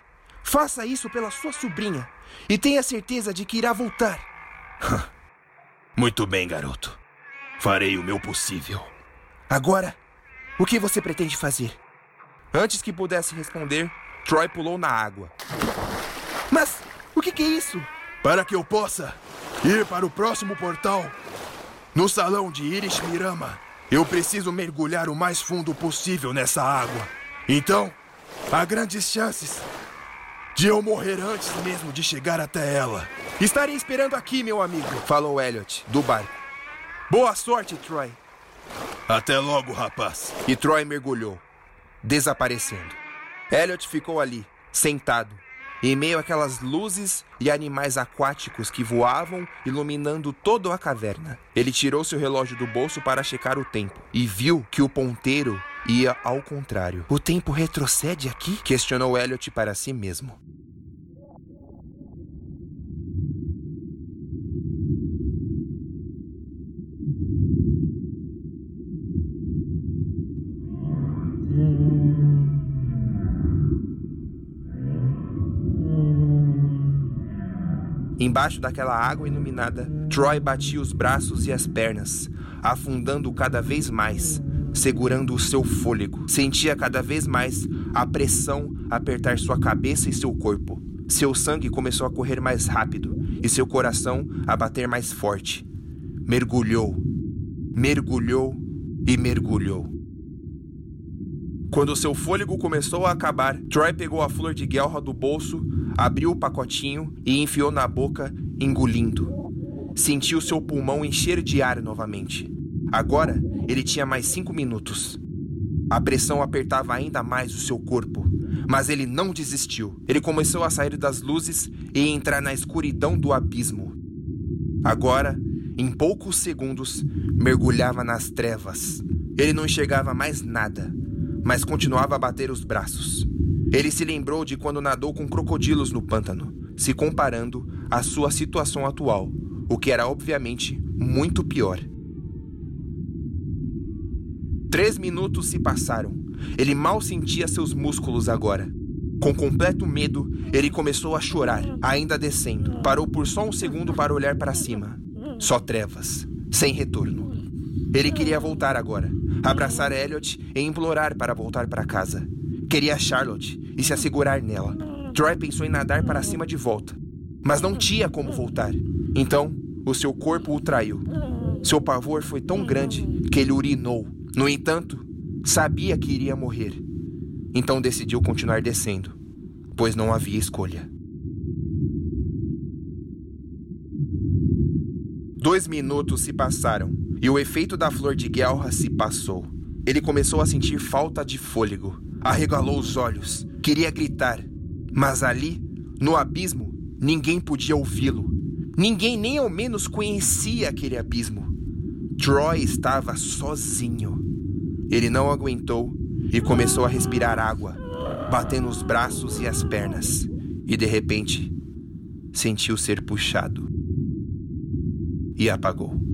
faça isso pela sua sobrinha. E tenha certeza de que irá voltar. Muito bem, garoto. Farei o meu possível. Agora, o que você pretende fazer? Antes que pudesse responder, Troy pulou na água. Mas o que, que é isso? Para que eu possa ir para o próximo portal, no salão de Irish Mirama, eu preciso mergulhar o mais fundo possível nessa água. Então, há grandes chances de eu morrer antes mesmo de chegar até ela. Estarei esperando aqui, meu amigo, falou Elliot, do barco. Boa sorte, Troy. Até logo, rapaz. E Troy mergulhou, desaparecendo. Elliot ficou ali, sentado, em meio àquelas luzes e animais aquáticos que voavam, iluminando toda a caverna. Ele tirou seu relógio do bolso para checar o tempo e viu que o ponteiro ia ao contrário. O tempo retrocede aqui? Questionou Elliot para si mesmo. Embaixo daquela água iluminada, Troy batia os braços e as pernas, afundando cada vez mais, segurando o seu fôlego. Sentia cada vez mais a pressão apertar sua cabeça e seu corpo. Seu sangue começou a correr mais rápido e seu coração a bater mais forte. Mergulhou, mergulhou e mergulhou. Quando seu fôlego começou a acabar, Troy pegou a flor de guelra do bolso, abriu o pacotinho e enfiou na boca, engolindo. Sentiu seu pulmão encher de ar novamente. Agora, ele tinha mais cinco minutos. A pressão apertava ainda mais o seu corpo, mas ele não desistiu. Ele começou a sair das luzes e entrar na escuridão do abismo. Agora, em poucos segundos, mergulhava nas trevas. Ele não enxergava mais nada mas continuava a bater os braços. Ele se lembrou de quando nadou com crocodilos no pântano, se comparando à sua situação atual, o que era obviamente muito pior. Três minutos se passaram. Ele mal sentia seus músculos agora. Com completo medo, ele começou a chorar, ainda descendo. Parou por só um segundo para olhar para cima. Só trevas, sem retorno. Ele queria voltar agora, abraçar Elliot e implorar para voltar para casa. Queria Charlotte e se assegurar nela. Troy pensou em nadar para cima de volta, mas não tinha como voltar. Então, o seu corpo o traiu. Seu pavor foi tão grande que ele urinou. No entanto, sabia que iria morrer. Então decidiu continuar descendo, pois não havia escolha. Dois minutos se passaram e o efeito da flor de guelra se passou. Ele começou a sentir falta de fôlego. Arregalou os olhos. Queria gritar. Mas ali, no abismo, ninguém podia ouvi-lo. Ninguém nem ao menos conhecia aquele abismo. Troy estava sozinho. Ele não aguentou e começou a respirar água, batendo os braços e as pernas. E de repente, sentiu ser puxado. E apagou.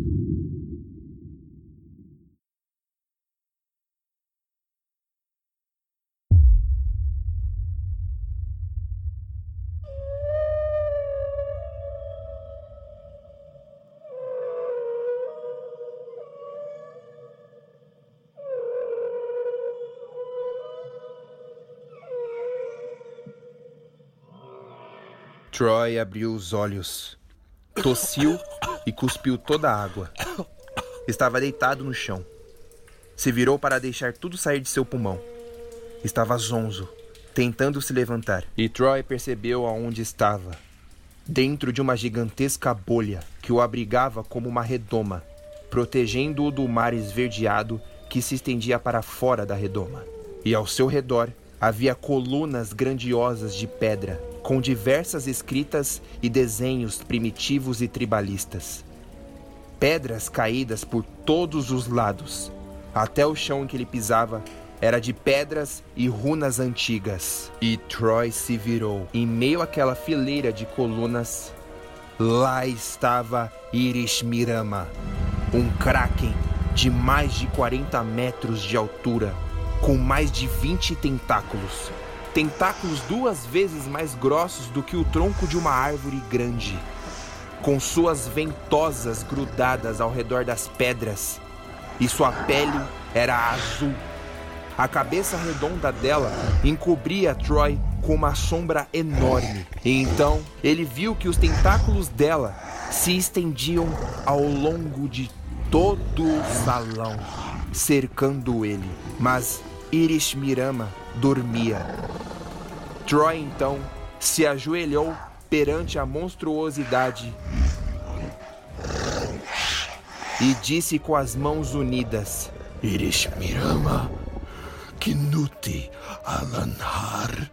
Troy abriu os olhos, tossiu e cuspiu toda a água. Estava deitado no chão. Se virou para deixar tudo sair de seu pulmão. Estava zonzo, tentando se levantar. E Troy percebeu aonde estava. Dentro de uma gigantesca bolha que o abrigava como uma redoma, protegendo-o do mar esverdeado que se estendia para fora da redoma. E ao seu redor havia colunas grandiosas de pedra com diversas escritas e desenhos primitivos e tribalistas. Pedras caídas por todos os lados. Até o chão em que ele pisava era de pedras e runas antigas. E Troy se virou. Em meio àquela fileira de colunas, lá estava Irish Mirama, um kraken de mais de 40 metros de altura, com mais de 20 tentáculos tentáculos duas vezes mais grossos do que o tronco de uma árvore grande. com suas ventosas grudadas ao redor das pedras, e sua pele era azul. A cabeça redonda dela encobria Troy com uma sombra enorme. E então ele viu que os tentáculos dela se estendiam ao longo de todo o salão, cercando ele. Mas Iris Mirama dormia. Troy então se ajoelhou perante a monstruosidade e disse com as mãos unidas: Iris Mirama, Knuti Alanhar.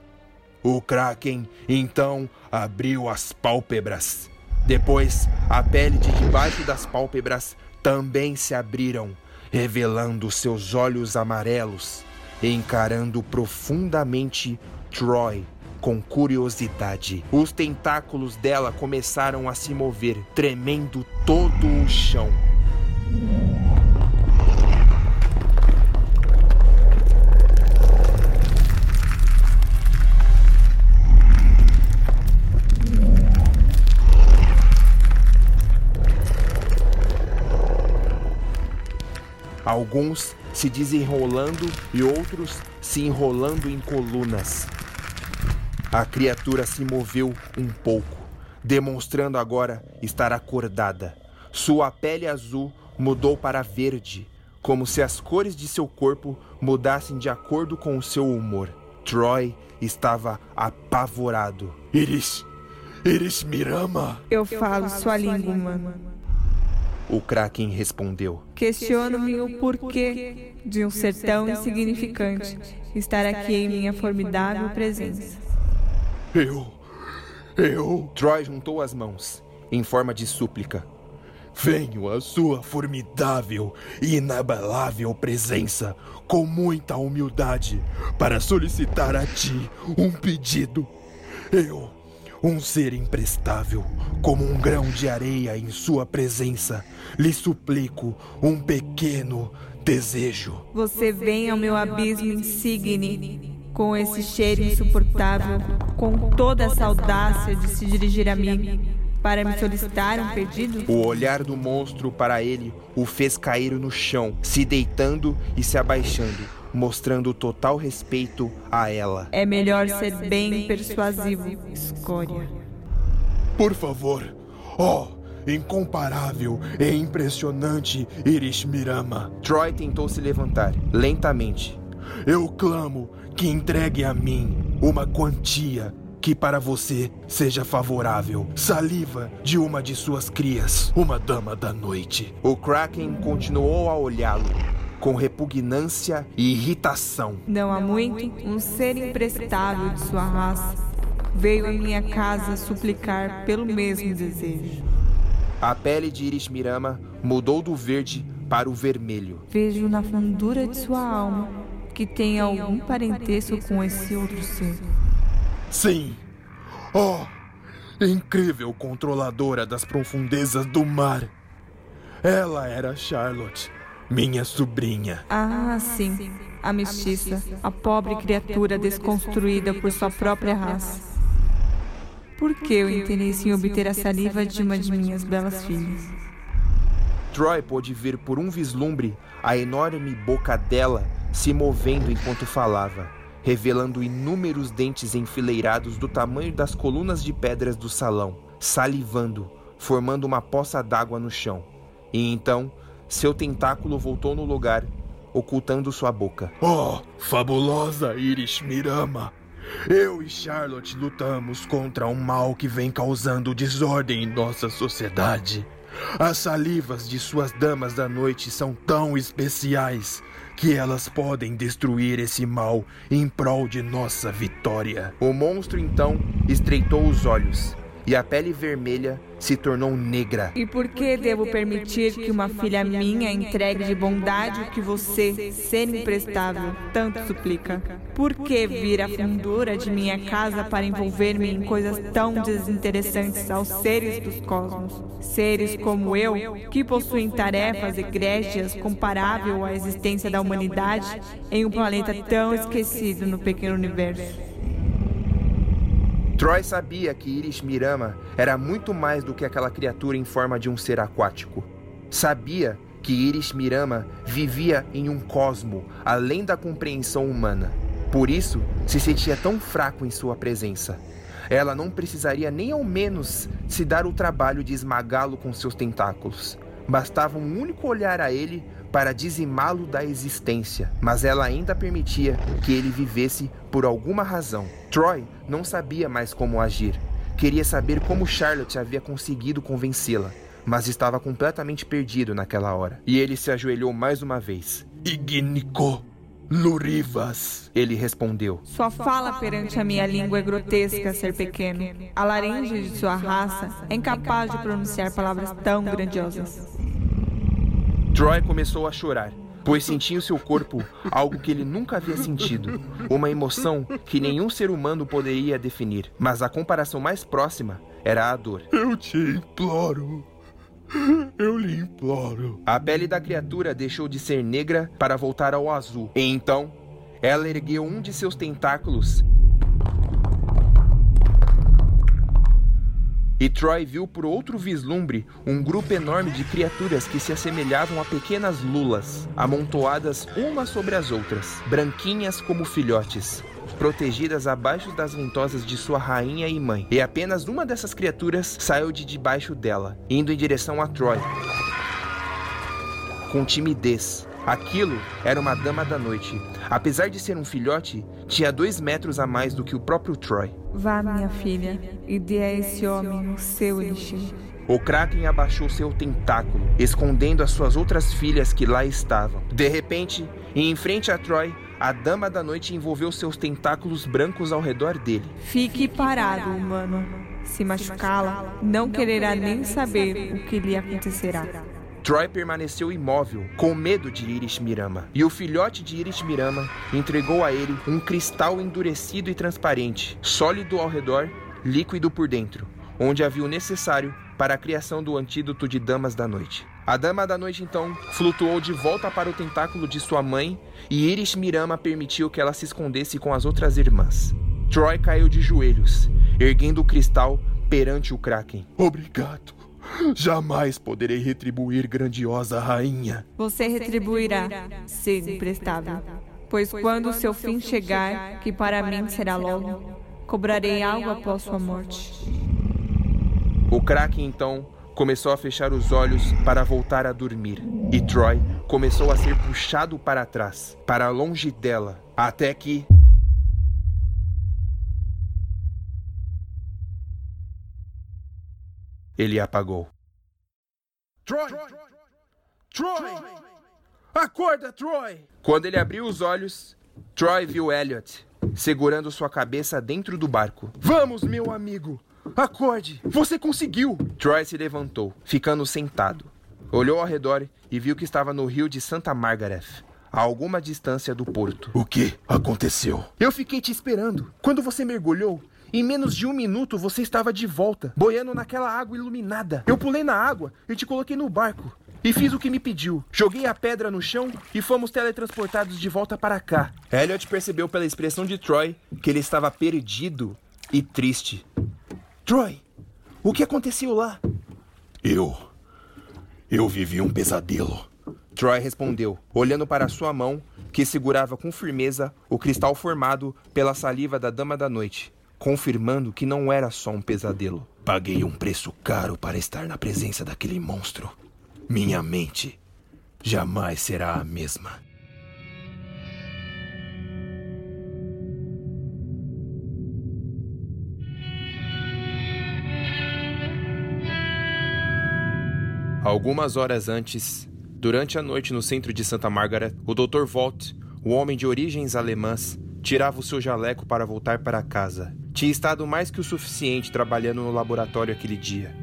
O Kraken então abriu as pálpebras. Depois, a pele de debaixo das pálpebras também se abriram, revelando seus olhos amarelos, encarando profundamente Troy com curiosidade. Os tentáculos dela começaram a se mover, tremendo todo o chão. Alguns se desenrolando e outros se enrolando em colunas. A criatura se moveu um pouco, demonstrando agora estar acordada. Sua pele azul mudou para verde, como se as cores de seu corpo mudassem de acordo com o seu humor. Troy estava apavorado. Iris, Iris Mirama. Eu falo sua língua humana. O Kraken respondeu. Questiono-me o porquê de um ser tão insignificante estar aqui em minha formidável presença. Eu. Eu. Troy juntou as mãos, em forma de súplica. Venho à sua formidável e inabalável presença com muita humildade para solicitar a ti um pedido. Eu, um ser imprestável, como um grão de areia em sua presença, lhe suplico um pequeno desejo. Você vem ao meu abismo insigne com esse cheiro insuportável, com toda essa audácia de se dirigir a mim para me solicitar um pedido? O olhar do monstro para ele o fez cair no chão, se deitando e se abaixando, mostrando total respeito a ela. É melhor ser bem persuasivo, escória. Por favor, ó, oh, incomparável e impressionante Iris Mirama. Troy tentou se levantar, lentamente. Eu clamo que entregue a mim uma quantia que para você seja favorável. Saliva de uma de suas crias, uma dama da noite. O Kraken continuou a olhá-lo com repugnância e irritação. Não há muito, um ser imprestável de sua raça veio à minha casa suplicar pelo mesmo desejo. A pele de Iris Mirama mudou do verde para o vermelho. Vejo na fundura de sua alma que tem algum parentesco com esse outro ser. Sim. Oh, incrível controladora das profundezas do mar. Ela era Charlotte, minha sobrinha. Ah, sim. A mestiça, a pobre criatura desconstruída por sua própria raça. Por que eu interesse em obter a saliva de uma de minhas belas filhas? Troy pôde ver por um vislumbre a enorme boca dela se movendo enquanto falava, revelando inúmeros dentes enfileirados do tamanho das colunas de pedras do salão, salivando, formando uma poça d'água no chão. E então, seu tentáculo voltou no lugar, ocultando sua boca. Oh, fabulosa Iris Mirama! Eu e Charlotte lutamos contra um mal que vem causando desordem em nossa sociedade. As salivas de suas damas da noite são tão especiais que elas podem destruir esse mal em prol de nossa vitória. O monstro então estreitou os olhos e a pele vermelha se tornou negra. E por que devo permitir que uma filha minha entregue de bondade o que você, ser imprestável, tanto suplica? Por que vir à fundura de minha casa para envolver-me em coisas tão desinteressantes aos seres dos cosmos? Seres como eu, que possuem tarefas egrégias comparável à existência da humanidade em um planeta tão esquecido no pequeno universo. Troy sabia que Iris Mirama era muito mais do que aquela criatura em forma de um ser aquático. Sabia que Iris Mirama vivia em um cosmo além da compreensão humana. Por isso, se sentia tão fraco em sua presença. Ela não precisaria nem ao menos se dar o trabalho de esmagá-lo com seus tentáculos. Bastava um único olhar a ele para dizimá-lo da existência, mas ela ainda permitia que ele vivesse por alguma razão. Troy não sabia mais como agir. Queria saber como Charlotte havia conseguido convencê-la, mas estava completamente perdido naquela hora. E ele se ajoelhou mais uma vez. Ignico Lurivas, ele respondeu. Sua fala perante a minha língua é grotesca, ser pequeno. A laringe de sua raça é incapaz de pronunciar palavras tão grandiosas. Troy começou a chorar, pois sentia em seu corpo algo que ele nunca havia sentido, uma emoção que nenhum ser humano poderia definir, mas a comparação mais próxima era a dor. Eu te imploro. Eu lhe imploro. A pele da criatura deixou de ser negra para voltar ao azul. E então, ela ergueu um de seus tentáculos E Troy viu por outro vislumbre um grupo enorme de criaturas que se assemelhavam a pequenas lulas, amontoadas umas sobre as outras, branquinhas como filhotes, protegidas abaixo das ventosas de sua rainha e mãe. E apenas uma dessas criaturas saiu de debaixo dela, indo em direção a Troy. Com timidez, Aquilo era uma dama da noite. Apesar de ser um filhote, tinha dois metros a mais do que o próprio Troy. Vá, minha filha, e dê a esse homem o seu elixir. O Kraken abaixou seu tentáculo, escondendo as suas outras filhas que lá estavam. De repente, em frente a Troy, a Dama da Noite envolveu seus tentáculos brancos ao redor dele. Fique parado, humano. Se machucá-la, não quererá nem saber o que lhe acontecerá. Troy permaneceu imóvel, com medo de Iris Mirama. E o filhote de Iris Mirama entregou a ele um cristal endurecido e transparente, sólido ao redor, líquido por dentro, onde havia o necessário para a criação do antídoto de Damas da Noite. A Dama da Noite então flutuou de volta para o tentáculo de sua mãe e Iris Mirama permitiu que ela se escondesse com as outras irmãs. Troy caiu de joelhos, erguendo o cristal perante o Kraken. Obrigado. Jamais poderei retribuir, grandiosa rainha. Você retribuirá, ser imprestável. Pois quando o seu fim chegar, que para mim será logo, cobrarei algo após sua morte. O Kraken então começou a fechar os olhos para voltar a dormir. E Troy começou a ser puxado para trás, para longe dela, até que. Ele apagou. Troy! Troy! Acorda, Troy! Quando ele abriu os olhos, Troy viu Elliot segurando sua cabeça dentro do barco. Vamos, meu amigo! Acorde! Você conseguiu! Troy se levantou, ficando sentado. Olhou ao redor e viu que estava no rio de Santa Margaret, a alguma distância do porto. O que aconteceu? Eu fiquei te esperando. Quando você mergulhou, em menos de um minuto você estava de volta, boiando naquela água iluminada. Eu pulei na água e te coloquei no barco. E fiz o que me pediu. Joguei a pedra no chão e fomos teletransportados de volta para cá. Elliot percebeu pela expressão de Troy que ele estava perdido e triste. Troy, o que aconteceu lá? Eu. Eu vivi um pesadelo. Troy respondeu, olhando para sua mão, que segurava com firmeza o cristal formado pela saliva da Dama da Noite confirmando que não era só um pesadelo. Paguei um preço caro para estar na presença daquele monstro. Minha mente jamais será a mesma. Algumas horas antes, durante a noite no centro de Santa Margaret, o Dr. Volt, o homem de origens alemãs, tirava o seu jaleco para voltar para casa. Tinha estado mais que o suficiente trabalhando no laboratório aquele dia.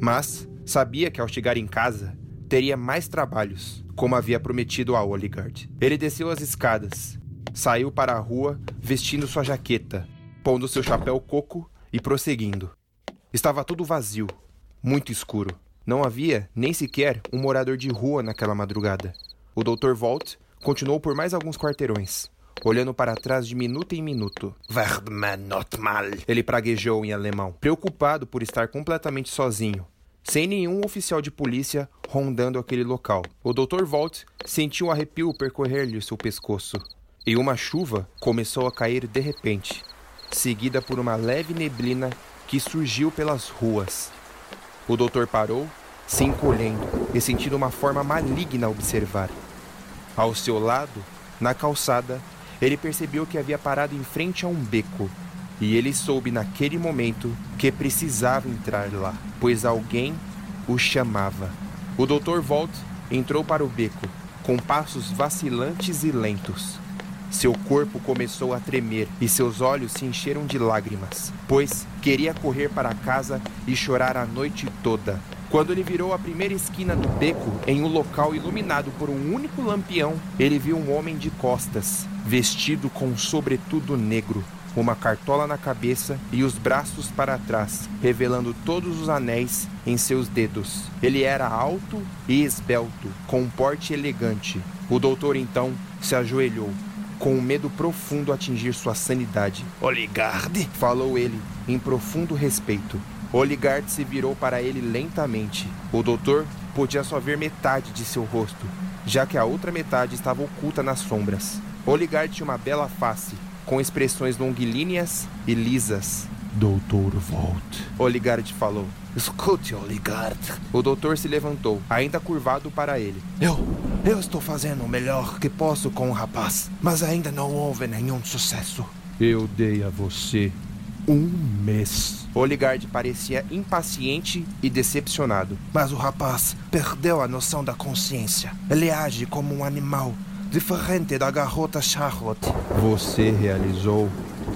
Mas sabia que ao chegar em casa, teria mais trabalhos, como havia prometido a Oligard. Ele desceu as escadas, saiu para a rua vestindo sua jaqueta, pondo seu chapéu coco e prosseguindo. Estava tudo vazio, muito escuro. Não havia nem sequer um morador de rua naquela madrugada. O Dr. Volt continuou por mais alguns quarteirões, olhando para trás de minuto em minuto. Verdman not mal. Ele praguejou em alemão, preocupado por estar completamente sozinho, sem nenhum oficial de polícia rondando aquele local. O Dr. Volt sentiu um arrepio percorrer-lhe seu pescoço. E uma chuva começou a cair de repente, seguida por uma leve neblina que surgiu pelas ruas. O doutor parou, se encolhendo e sentindo uma forma maligna observar. Ao seu lado, na calçada, ele percebeu que havia parado em frente a um beco. E ele soube naquele momento que precisava entrar lá, pois alguém o chamava. O Dr. Volt entrou para o beco, com passos vacilantes e lentos. Seu corpo começou a tremer e seus olhos se encheram de lágrimas, pois queria correr para casa e chorar a noite toda. Quando ele virou a primeira esquina do beco, em um local iluminado por um único lampião, ele viu um homem de costas, vestido com um sobretudo negro, uma cartola na cabeça e os braços para trás, revelando todos os anéis em seus dedos. Ele era alto e esbelto, com um porte elegante. O doutor então se ajoelhou, com um medo profundo atingir sua sanidade. Oligarde? Falou ele, em profundo respeito. Oligard se virou para ele lentamente. O doutor podia só ver metade de seu rosto, já que a outra metade estava oculta nas sombras. Oligard tinha uma bela face, com expressões longilíneas e lisas. Doutor Volt. Oligard falou. Escute, Oligard. O doutor se levantou, ainda curvado para ele. Eu. Eu estou fazendo o melhor que posso com o rapaz, mas ainda não houve nenhum sucesso. Eu dei a você um mês. Oligard parecia impaciente e decepcionado. Mas o rapaz perdeu a noção da consciência. Ele age como um animal, diferente da garota Charlotte. Você realizou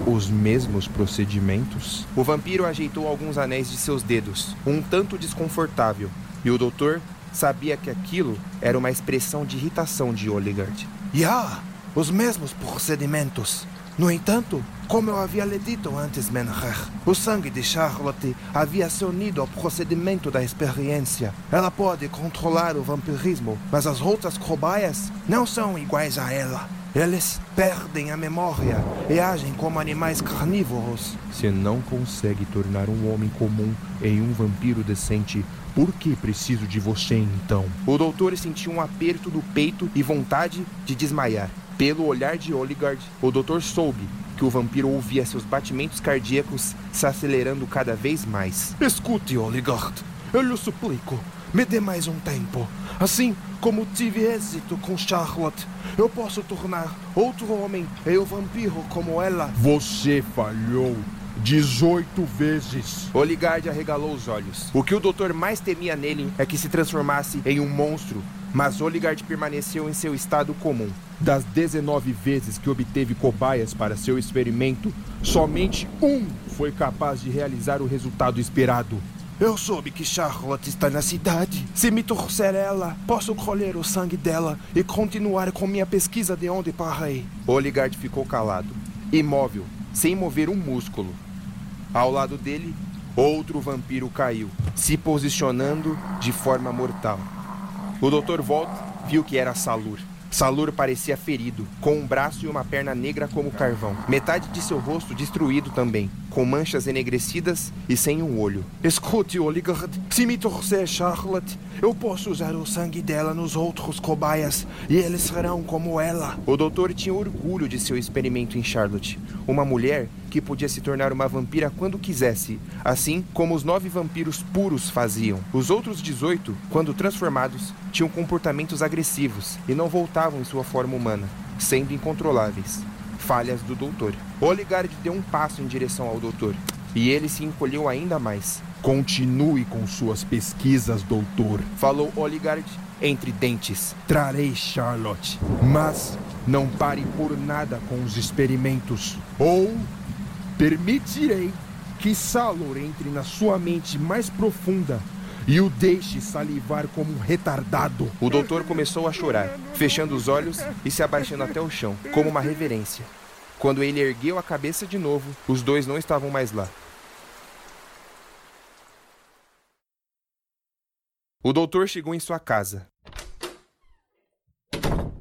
os mesmos procedimentos? O vampiro ajeitou alguns anéis de seus dedos, um tanto desconfortável, e o doutor sabia que aquilo era uma expressão de irritação de Oligard. Já, os mesmos procedimentos. No entanto, como eu havia lhe dito antes, Menher, o sangue de Charlotte havia se unido ao procedimento da experiência. Ela pode controlar o vampirismo, mas as outras cobaias não são iguais a ela. Eles perdem a memória e agem como animais carnívoros. Se não consegue tornar um homem comum em um vampiro decente, por que preciso de você então? O doutor sentiu um aperto do peito e vontade de desmaiar. Pelo olhar de Oligard, o doutor soube que o vampiro ouvia seus batimentos cardíacos se acelerando cada vez mais. Escute, Oligard. Eu lhe suplico, me dê mais um tempo. Assim como tive êxito com Charlotte, eu posso tornar outro homem e o vampiro como ela. Você falhou 18 vezes. Oligard arregalou os olhos. O que o doutor mais temia nele é que se transformasse em um monstro, mas Oligard permaneceu em seu estado comum. Das 19 vezes que obteve cobaias para seu experimento, somente um foi capaz de realizar o resultado esperado. Eu soube que Charlotte está na cidade. Se me torcer ela, posso colher o sangue dela e continuar com minha pesquisa de onde parei. Oligard ficou calado, imóvel, sem mover um músculo. Ao lado dele, outro vampiro caiu, se posicionando de forma mortal. O Dr. Volt viu que era Salur. Salur parecia ferido, com um braço e uma perna negra como carvão. Metade de seu rosto destruído também, com manchas enegrecidas e sem um olho. Escute, Oligard. Se me torcer Charlotte, eu posso usar o sangue dela nos outros cobaias e eles serão como ela. O doutor tinha orgulho de seu experimento em Charlotte, uma mulher que podia se tornar uma vampira quando quisesse, assim como os nove vampiros puros faziam. Os outros 18, quando transformados, tinham comportamentos agressivos e não voltavam em sua forma humana, sendo incontroláveis. Falhas do doutor. Oligard deu um passo em direção ao doutor, e ele se encolheu ainda mais. Continue com suas pesquisas, doutor. Falou Oligard entre dentes. Trarei Charlotte, mas não pare por nada com os experimentos. Ou permitirei que Salor entre na sua mente mais profunda e o deixe salivar como um retardado. O doutor começou a chorar, fechando os olhos e se abaixando até o chão, como uma reverência. Quando ele ergueu a cabeça de novo, os dois não estavam mais lá. O doutor chegou em sua casa.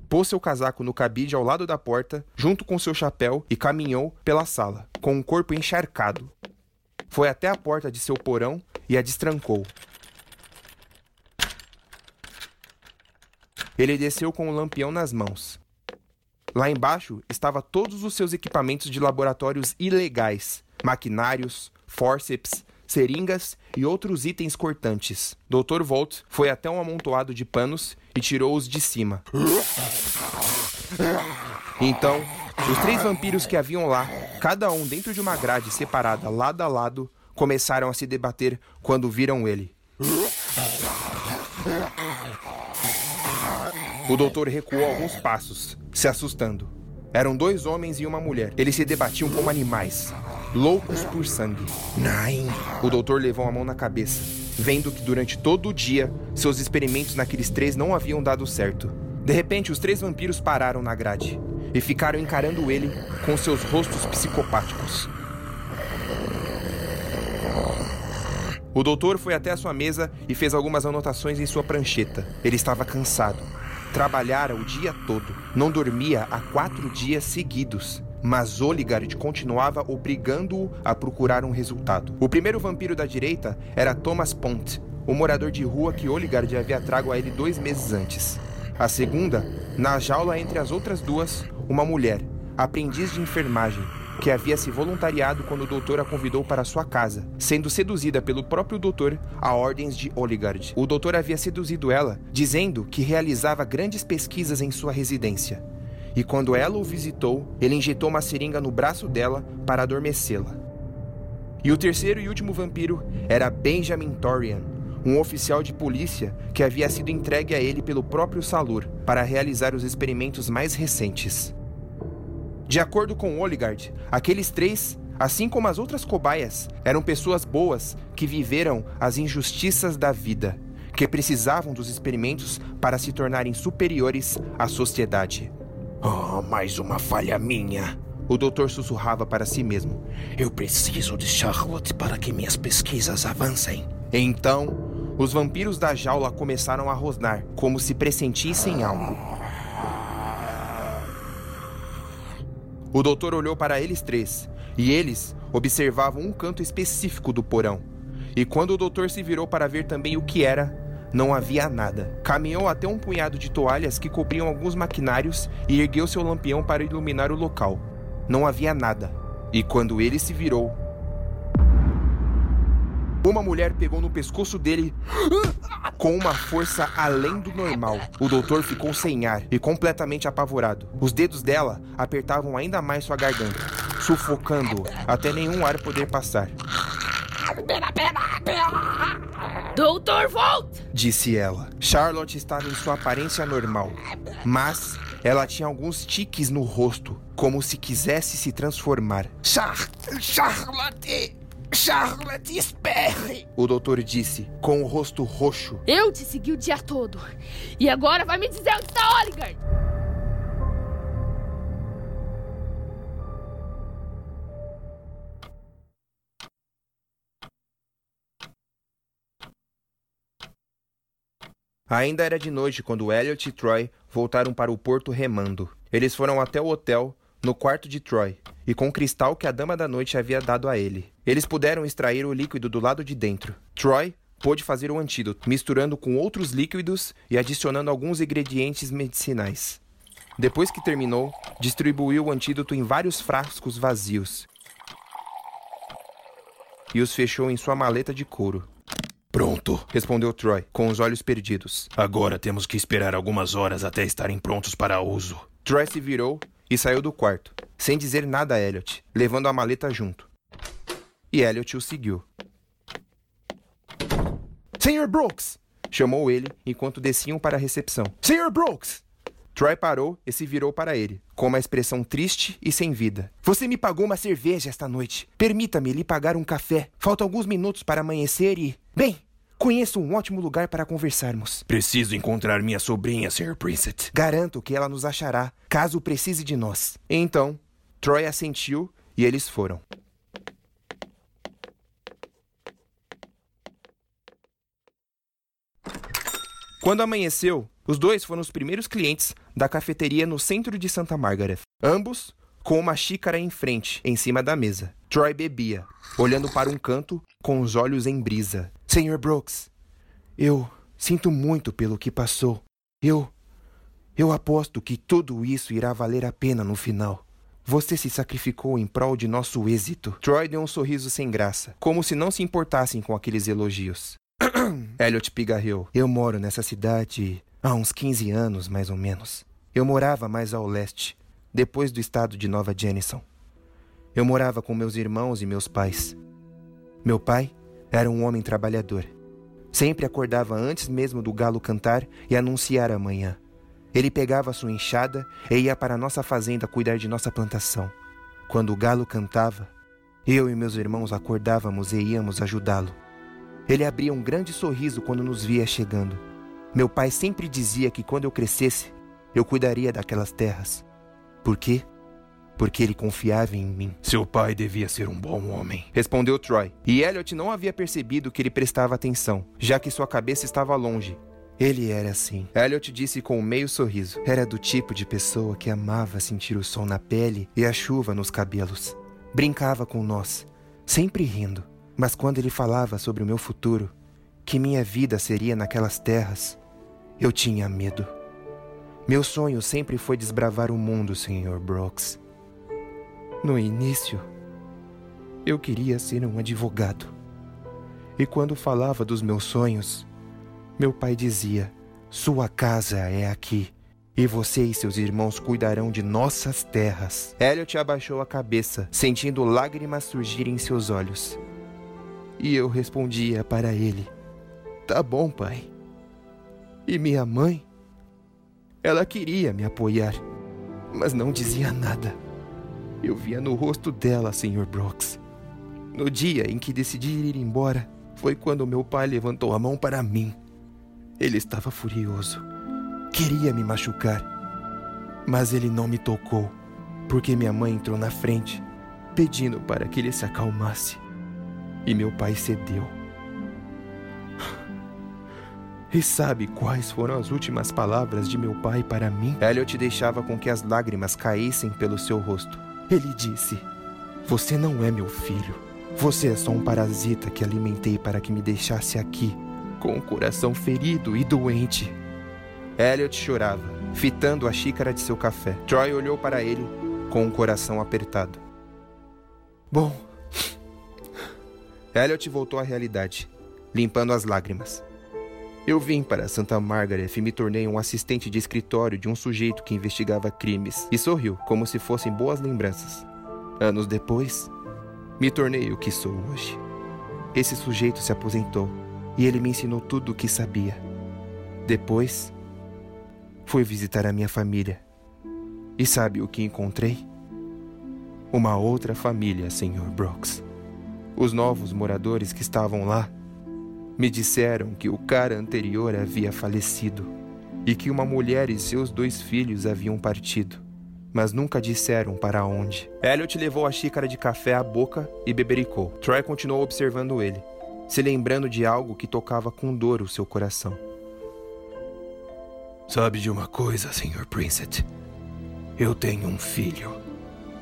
Pôs seu casaco no cabide ao lado da porta, junto com seu chapéu, e caminhou pela sala, com o corpo encharcado. Foi até a porta de seu porão e a destrancou. Ele desceu com o lampião nas mãos. Lá embaixo estava todos os seus equipamentos de laboratórios ilegais: maquinários, fórceps, seringas e outros itens cortantes. Dr. Volt foi até um amontoado de panos e tirou-os de cima. Então, os três vampiros que haviam lá, cada um dentro de uma grade separada lado a lado, começaram a se debater quando viram ele. O doutor recuou alguns passos, se assustando. Eram dois homens e uma mulher. Eles se debatiam como animais, loucos por sangue. Nein. O doutor levou a mão na cabeça, vendo que durante todo o dia seus experimentos naqueles três não haviam dado certo. De repente, os três vampiros pararam na grade e ficaram encarando ele com seus rostos psicopáticos. O doutor foi até a sua mesa e fez algumas anotações em sua prancheta. Ele estava cansado. Trabalhara o dia todo. Não dormia há quatro dias seguidos. Mas Oligard continuava obrigando-o a procurar um resultado. O primeiro vampiro da direita era Thomas Pont, o morador de rua que Oligard havia trago a ele dois meses antes. A segunda, na jaula entre as outras duas, uma mulher, aprendiz de enfermagem, que havia se voluntariado quando o doutor a convidou para sua casa, sendo seduzida pelo próprio doutor a ordens de Oligard. O doutor havia seduzido ela, dizendo que realizava grandes pesquisas em sua residência. E quando ela o visitou, ele injetou uma seringa no braço dela para adormecê-la. E o terceiro e último vampiro era Benjamin Torian, um oficial de polícia que havia sido entregue a ele pelo próprio Salur para realizar os experimentos mais recentes. De acordo com Oligard, aqueles três, assim como as outras cobaias, eram pessoas boas que viveram as injustiças da vida, que precisavam dos experimentos para se tornarem superiores à sociedade. Oh, mais uma falha minha. O doutor sussurrava para si mesmo. Eu preciso de Charlotte para que minhas pesquisas avancem. Então, os vampiros da jaula começaram a rosnar, como se pressentissem algo. O doutor olhou para eles três, e eles observavam um canto específico do porão. E quando o doutor se virou para ver também o que era, não havia nada. Caminhou até um punhado de toalhas que cobriam alguns maquinários e ergueu seu lampião para iluminar o local. Não havia nada. E quando ele se virou, uma mulher pegou no pescoço dele com uma força além do normal. O doutor ficou sem ar e completamente apavorado. Os dedos dela apertavam ainda mais sua garganta, sufocando-o até nenhum ar poder passar. Doutor Volt! Disse ela. Charlotte estava em sua aparência normal, mas ela tinha alguns tiques no rosto, como se quisesse se transformar. Char Charlotte! Charlotte, espere! O doutor disse, com o rosto roxo. Eu te segui o dia todo. E agora vai me dizer onde está Oligard? Ainda era de noite quando Elliot e Troy voltaram para o porto remando. Eles foram até o hotel, no quarto de Troy, e com o cristal que a Dama da Noite havia dado a ele. Eles puderam extrair o líquido do lado de dentro. Troy pôde fazer o antídoto, misturando com outros líquidos e adicionando alguns ingredientes medicinais. Depois que terminou, distribuiu o antídoto em vários frascos vazios e os fechou em sua maleta de couro. Pronto, respondeu Troy, com os olhos perdidos. Agora temos que esperar algumas horas até estarem prontos para uso. Troy se virou e saiu do quarto, sem dizer nada a Elliot, levando a maleta junto. E Elliot o seguiu. Senhor Brooks! chamou ele enquanto desciam para a recepção. Senhor Brooks! Troy parou e se virou para ele, com uma expressão triste e sem vida. Você me pagou uma cerveja esta noite. Permita-me lhe pagar um café. Faltam alguns minutos para amanhecer e. Bem, conheço um ótimo lugar para conversarmos. Preciso encontrar minha sobrinha, Sr. Princet. Garanto que ela nos achará, caso precise de nós. Então, Troy assentiu e eles foram. Quando amanheceu, Os dois foram os primeiros clientes da cafeteria no centro de Santa Margaret. Ambos com uma xícara em frente, em cima da mesa. Troy bebia, olhando para um canto, com os olhos em brisa. Senhor Brooks, eu sinto muito pelo que passou. Eu. Eu aposto que tudo isso irá valer a pena no final. Você se sacrificou em prol de nosso êxito. Troy deu um sorriso sem graça, como se não se importassem com aqueles elogios. Elliot pigarreou. Eu moro nessa cidade há uns 15 anos, mais ou menos. Eu morava mais ao leste, depois do estado de Nova Jennison. Eu morava com meus irmãos e meus pais. Meu pai era um homem trabalhador. Sempre acordava antes mesmo do galo cantar e anunciar a manhã. Ele pegava sua enxada e ia para nossa fazenda cuidar de nossa plantação. Quando o galo cantava, eu e meus irmãos acordávamos e íamos ajudá-lo. Ele abria um grande sorriso quando nos via chegando. Meu pai sempre dizia que quando eu crescesse, eu cuidaria daquelas terras. Por quê? Porque ele confiava em mim. Seu pai devia ser um bom homem, respondeu Troy. E Elliot não havia percebido que ele prestava atenção, já que sua cabeça estava longe. Ele era assim. Elliot disse com um meio sorriso. Era do tipo de pessoa que amava sentir o sol na pele e a chuva nos cabelos. Brincava com nós, sempre rindo. Mas quando ele falava sobre o meu futuro, que minha vida seria naquelas terras, eu tinha medo. Meu sonho sempre foi desbravar o mundo, Sr. Brooks. No início, eu queria ser um advogado. E quando falava dos meus sonhos, meu pai dizia: Sua casa é aqui, e você e seus irmãos cuidarão de nossas terras. Elliot abaixou a cabeça, sentindo lágrimas surgirem em seus olhos. E eu respondia para ele: Tá bom, pai. E minha mãe? Ela queria me apoiar, mas não dizia nada. Eu via no rosto dela, Sr. Brooks. No dia em que decidi ir embora, foi quando meu pai levantou a mão para mim. Ele estava furioso. Queria me machucar. Mas ele não me tocou, porque minha mãe entrou na frente, pedindo para que ele se acalmasse. E meu pai cedeu. E sabe quais foram as últimas palavras de meu pai para mim? Elliot deixava com que as lágrimas caíssem pelo seu rosto. Ele disse: Você não é meu filho. Você é só um parasita que alimentei para que me deixasse aqui, com o coração ferido e doente. Elliot chorava, fitando a xícara de seu café. Troy olhou para ele com o coração apertado. Bom. Elliot voltou à realidade, limpando as lágrimas. Eu vim para Santa Margaret e me tornei um assistente de escritório de um sujeito que investigava crimes e sorriu, como se fossem boas lembranças. Anos depois, me tornei o que sou hoje. Esse sujeito se aposentou e ele me ensinou tudo o que sabia. Depois, fui visitar a minha família. E sabe o que encontrei? Uma outra família, Sr. Brooks. Os novos moradores que estavam lá me disseram que o cara anterior havia falecido e que uma mulher e seus dois filhos haviam partido, mas nunca disseram para onde. Elliot levou a xícara de café à boca e bebericou. Troy continuou observando ele, se lembrando de algo que tocava com dor o seu coração. Sabe de uma coisa, Sr. Princet? Eu tenho um filho.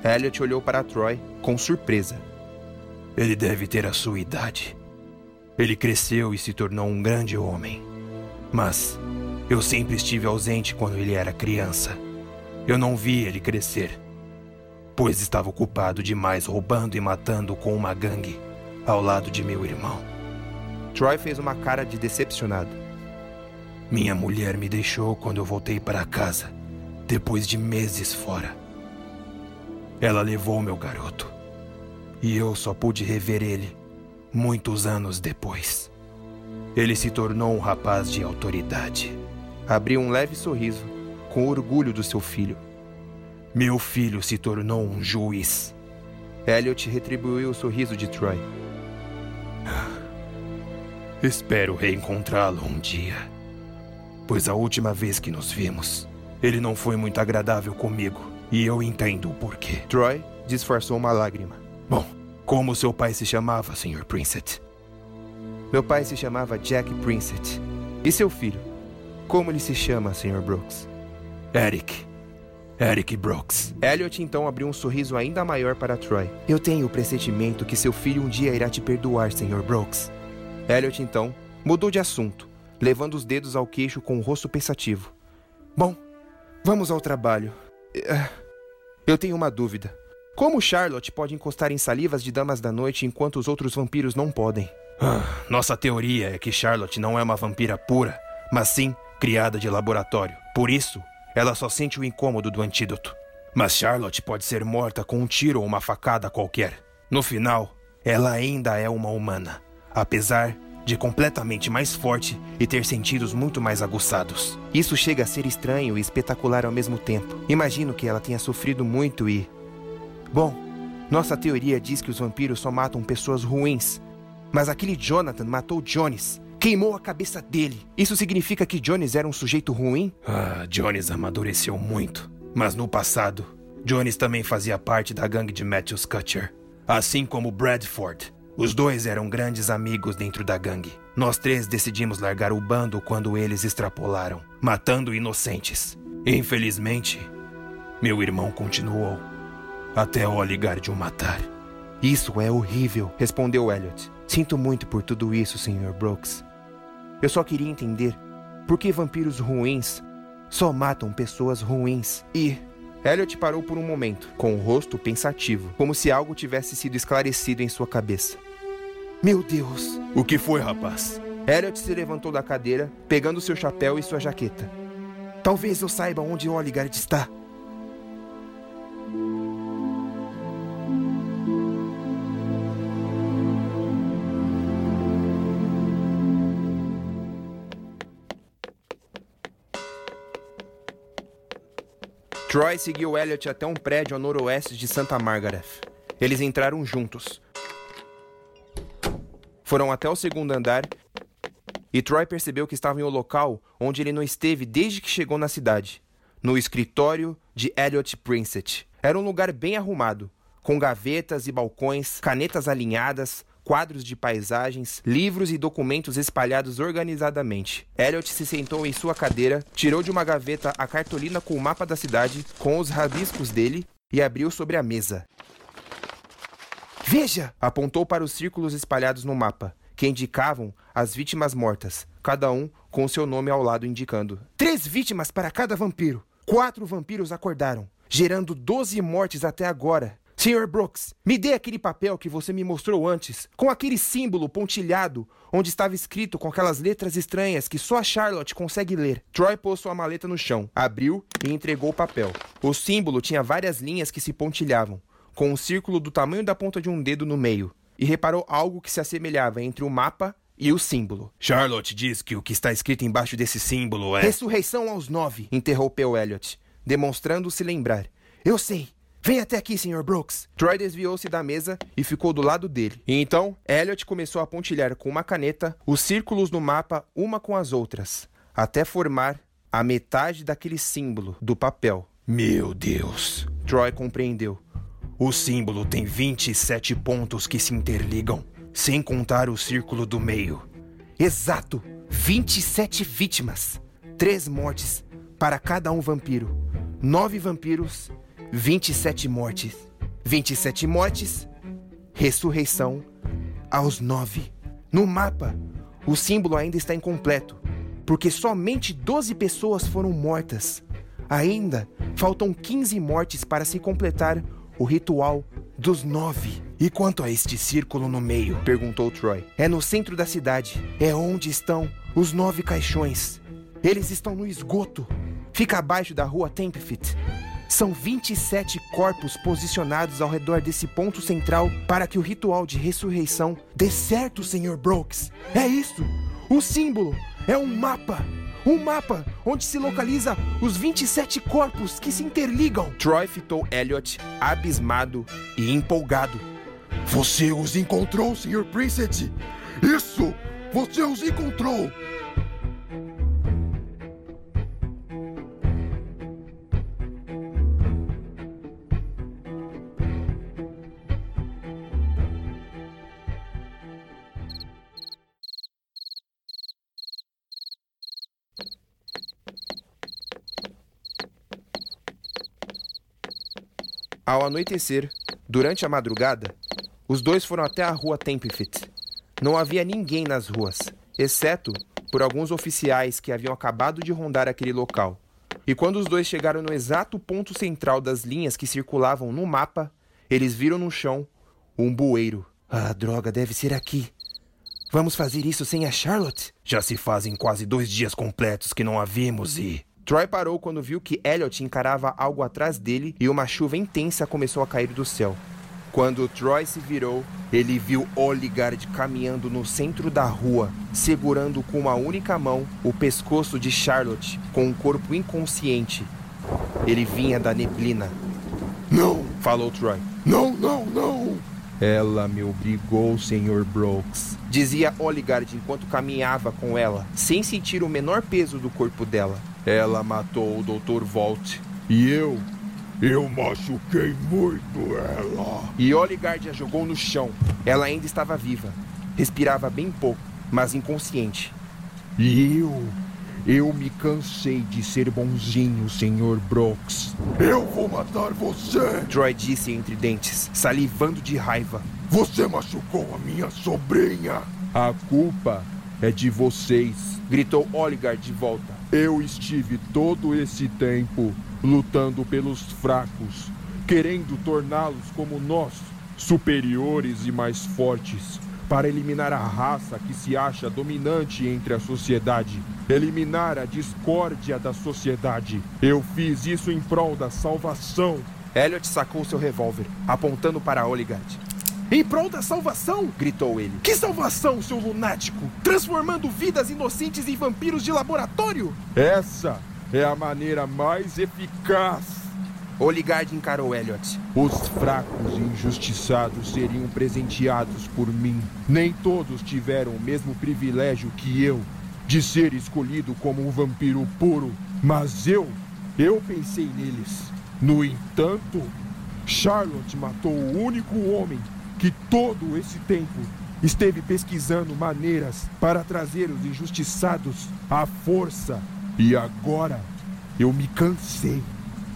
Elliot olhou para Troy com surpresa. Ele deve ter a sua idade. Ele cresceu e se tornou um grande homem. Mas eu sempre estive ausente quando ele era criança. Eu não vi ele crescer, pois estava ocupado demais roubando e matando com uma gangue ao lado de meu irmão. Troy fez uma cara de decepcionado. Minha mulher me deixou quando eu voltei para casa, depois de meses fora. Ela levou meu garoto. E eu só pude rever ele muitos anos depois. Ele se tornou um rapaz de autoridade. Abriu um leve sorriso, com orgulho do seu filho. Meu filho se tornou um juiz. Elliot retribuiu o sorriso de Troy. Espero reencontrá-lo um dia. Pois a última vez que nos vimos, ele não foi muito agradável comigo. E eu entendo o porquê. Troy disfarçou uma lágrima. Bom, como seu pai se chamava, Sr. Princet? Meu pai se chamava Jack Princet. E seu filho? Como ele se chama, Sr. Brooks? Eric. Eric Brooks. Elliot então abriu um sorriso ainda maior para Troy. Eu tenho o pressentimento que seu filho um dia irá te perdoar, Sr. Brooks. Elliot então mudou de assunto, levando os dedos ao queixo com o rosto pensativo. Bom, vamos ao trabalho. Eh, eu tenho uma dúvida. Como Charlotte pode encostar em salivas de damas da noite enquanto os outros vampiros não podem? Ah, nossa teoria é que Charlotte não é uma vampira pura, mas sim criada de laboratório. Por isso, ela só sente o incômodo do antídoto. Mas Charlotte pode ser morta com um tiro ou uma facada qualquer. No final, ela ainda é uma humana, apesar de completamente mais forte e ter sentidos muito mais aguçados. Isso chega a ser estranho e espetacular ao mesmo tempo. Imagino que ela tenha sofrido muito e. Bom, nossa teoria diz que os vampiros só matam pessoas ruins. Mas aquele Jonathan matou Jones queimou a cabeça dele. Isso significa que Jones era um sujeito ruim? Ah, Jones amadureceu muito. Mas no passado, Jones também fazia parte da gangue de Matthews Cutcher. Assim como Bradford. Os dois eram grandes amigos dentro da gangue. Nós três decidimos largar o bando quando eles extrapolaram, matando inocentes. Infelizmente, meu irmão continuou até Oligard o matar. Isso é horrível, respondeu Elliot. Sinto muito por tudo isso, Sr. Brooks. Eu só queria entender por que vampiros ruins só matam pessoas ruins. E Elliot parou por um momento, com o rosto pensativo, como se algo tivesse sido esclarecido em sua cabeça. Meu Deus! O que foi, rapaz? Elliot se levantou da cadeira, pegando seu chapéu e sua jaqueta. Talvez eu saiba onde Oligard está. Troy seguiu Elliot até um prédio ao noroeste de Santa Margaret. Eles entraram juntos. Foram até o segundo andar e Troy percebeu que estava em um local onde ele não esteve desde que chegou na cidade no escritório de Elliot Princett. Era um lugar bem arrumado, com gavetas e balcões, canetas alinhadas, quadros de paisagens, livros e documentos espalhados organizadamente. Elliot se sentou em sua cadeira, tirou de uma gaveta a cartolina com o mapa da cidade, com os rabiscos dele, e abriu sobre a mesa. Veja! apontou para os círculos espalhados no mapa, que indicavam as vítimas mortas, cada um com seu nome ao lado indicando. Três vítimas para cada vampiro. Quatro vampiros acordaram, gerando doze mortes até agora. Sr. Brooks, me dê aquele papel que você me mostrou antes, com aquele símbolo pontilhado, onde estava escrito com aquelas letras estranhas que só a Charlotte consegue ler. Troy pôs sua maleta no chão, abriu e entregou o papel. O símbolo tinha várias linhas que se pontilhavam, com um círculo do tamanho da ponta de um dedo no meio, e reparou algo que se assemelhava entre o mapa e o símbolo. Charlotte diz que o que está escrito embaixo desse símbolo é. Ressurreição aos nove, interrompeu Elliot, demonstrando se lembrar. Eu sei. Vem até aqui, Sr. Brooks. Troy desviou-se da mesa e ficou do lado dele. E então, Elliot começou a pontilhar com uma caneta os círculos no mapa uma com as outras, até formar a metade daquele símbolo do papel. Meu Deus! Troy compreendeu. O símbolo tem 27 pontos que se interligam, sem contar o círculo do meio. Exato! 27 vítimas. Três mortes para cada um vampiro. Nove vampiros 27 mortes. 27 mortes, ressurreição aos nove. No mapa, o símbolo ainda está incompleto, porque somente 12 pessoas foram mortas. Ainda faltam 15 mortes para se completar o ritual dos nove. E quanto a este círculo no meio? perguntou Troy. É no centro da cidade. É onde estão os nove caixões. Eles estão no esgoto. Fica abaixo da rua Tempfit. São 27 corpos posicionados ao redor desse ponto central para que o ritual de ressurreição dê certo, Sr. Brooks. É isso! O símbolo é um mapa! Um mapa onde se localiza os 27 corpos que se interligam. Troy fitou Elliot, abismado e empolgado. Você os encontrou, Sr. Princet! Isso! Você os encontrou! Ao anoitecer, durante a madrugada, os dois foram até a rua Tempefit. Não havia ninguém nas ruas, exceto por alguns oficiais que haviam acabado de rondar aquele local. E quando os dois chegaram no exato ponto central das linhas que circulavam no mapa, eles viram no chão um bueiro. Ah, droga, deve ser aqui. Vamos fazer isso sem a Charlotte? Já se fazem quase dois dias completos que não a vimos e. Troy parou quando viu que Elliot encarava algo atrás dele e uma chuva intensa começou a cair do céu. Quando Troy se virou, ele viu Oligard caminhando no centro da rua, segurando com uma única mão o pescoço de Charlotte, com o um corpo inconsciente. Ele vinha da neblina. Não! Falou Troy. Não, não, não! Ela me obrigou, Sr. Brooks. Dizia Oligard enquanto caminhava com ela, sem sentir o menor peso do corpo dela. Ela matou o Dr. Volt. E eu eu machuquei muito ela. E Oligard a jogou no chão. Ela ainda estava viva. Respirava bem pouco, mas inconsciente. E eu. Eu me cansei de ser bonzinho, Sr. Brooks. Eu vou matar você! Troy disse entre dentes, salivando de raiva. Você machucou a minha sobrinha! A culpa é de vocês, gritou Oligard de volta. Eu estive todo esse tempo lutando pelos fracos, querendo torná-los como nós, superiores e mais fortes, para eliminar a raça que se acha dominante entre a sociedade, eliminar a discórdia da sociedade. Eu fiz isso em prol da salvação. Elliot sacou seu revólver, apontando para Oligard. Em prol da salvação? gritou ele. Que salvação, seu lunático? Transformando vidas inocentes em vampiros de laboratório? Essa é a maneira mais eficaz. Oligard encarou Elliot. Os fracos e injustiçados seriam presenteados por mim. Nem todos tiveram o mesmo privilégio que eu de ser escolhido como um vampiro puro. Mas eu, eu pensei neles. No entanto, Charlotte matou o único homem que todo esse tempo esteve pesquisando maneiras para trazer os injustiçados à força. E agora eu me cansei.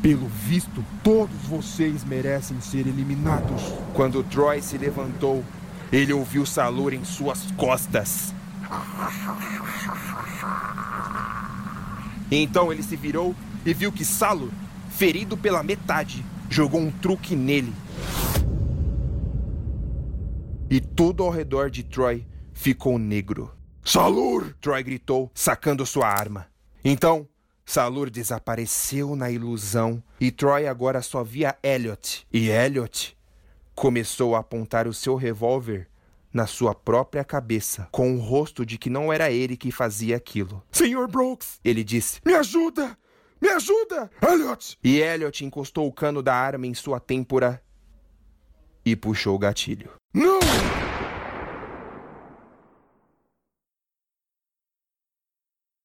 Pelo visto, todos vocês merecem ser eliminados. Quando Troy se levantou, ele ouviu Salur em suas costas. Então ele se virou e viu que Salur, ferido pela metade, jogou um truque nele e tudo ao redor de Troy ficou negro. Salur! Troy gritou, sacando sua arma. Então, Salur desapareceu na ilusão e Troy agora só via Elliot. E Elliot começou a apontar o seu revólver na sua própria cabeça, com o rosto de que não era ele que fazia aquilo. Senhor Brooks! Ele disse: Me ajuda! Me ajuda! Elliot! E Elliot encostou o cano da arma em sua têmpora e puxou o gatilho. Não!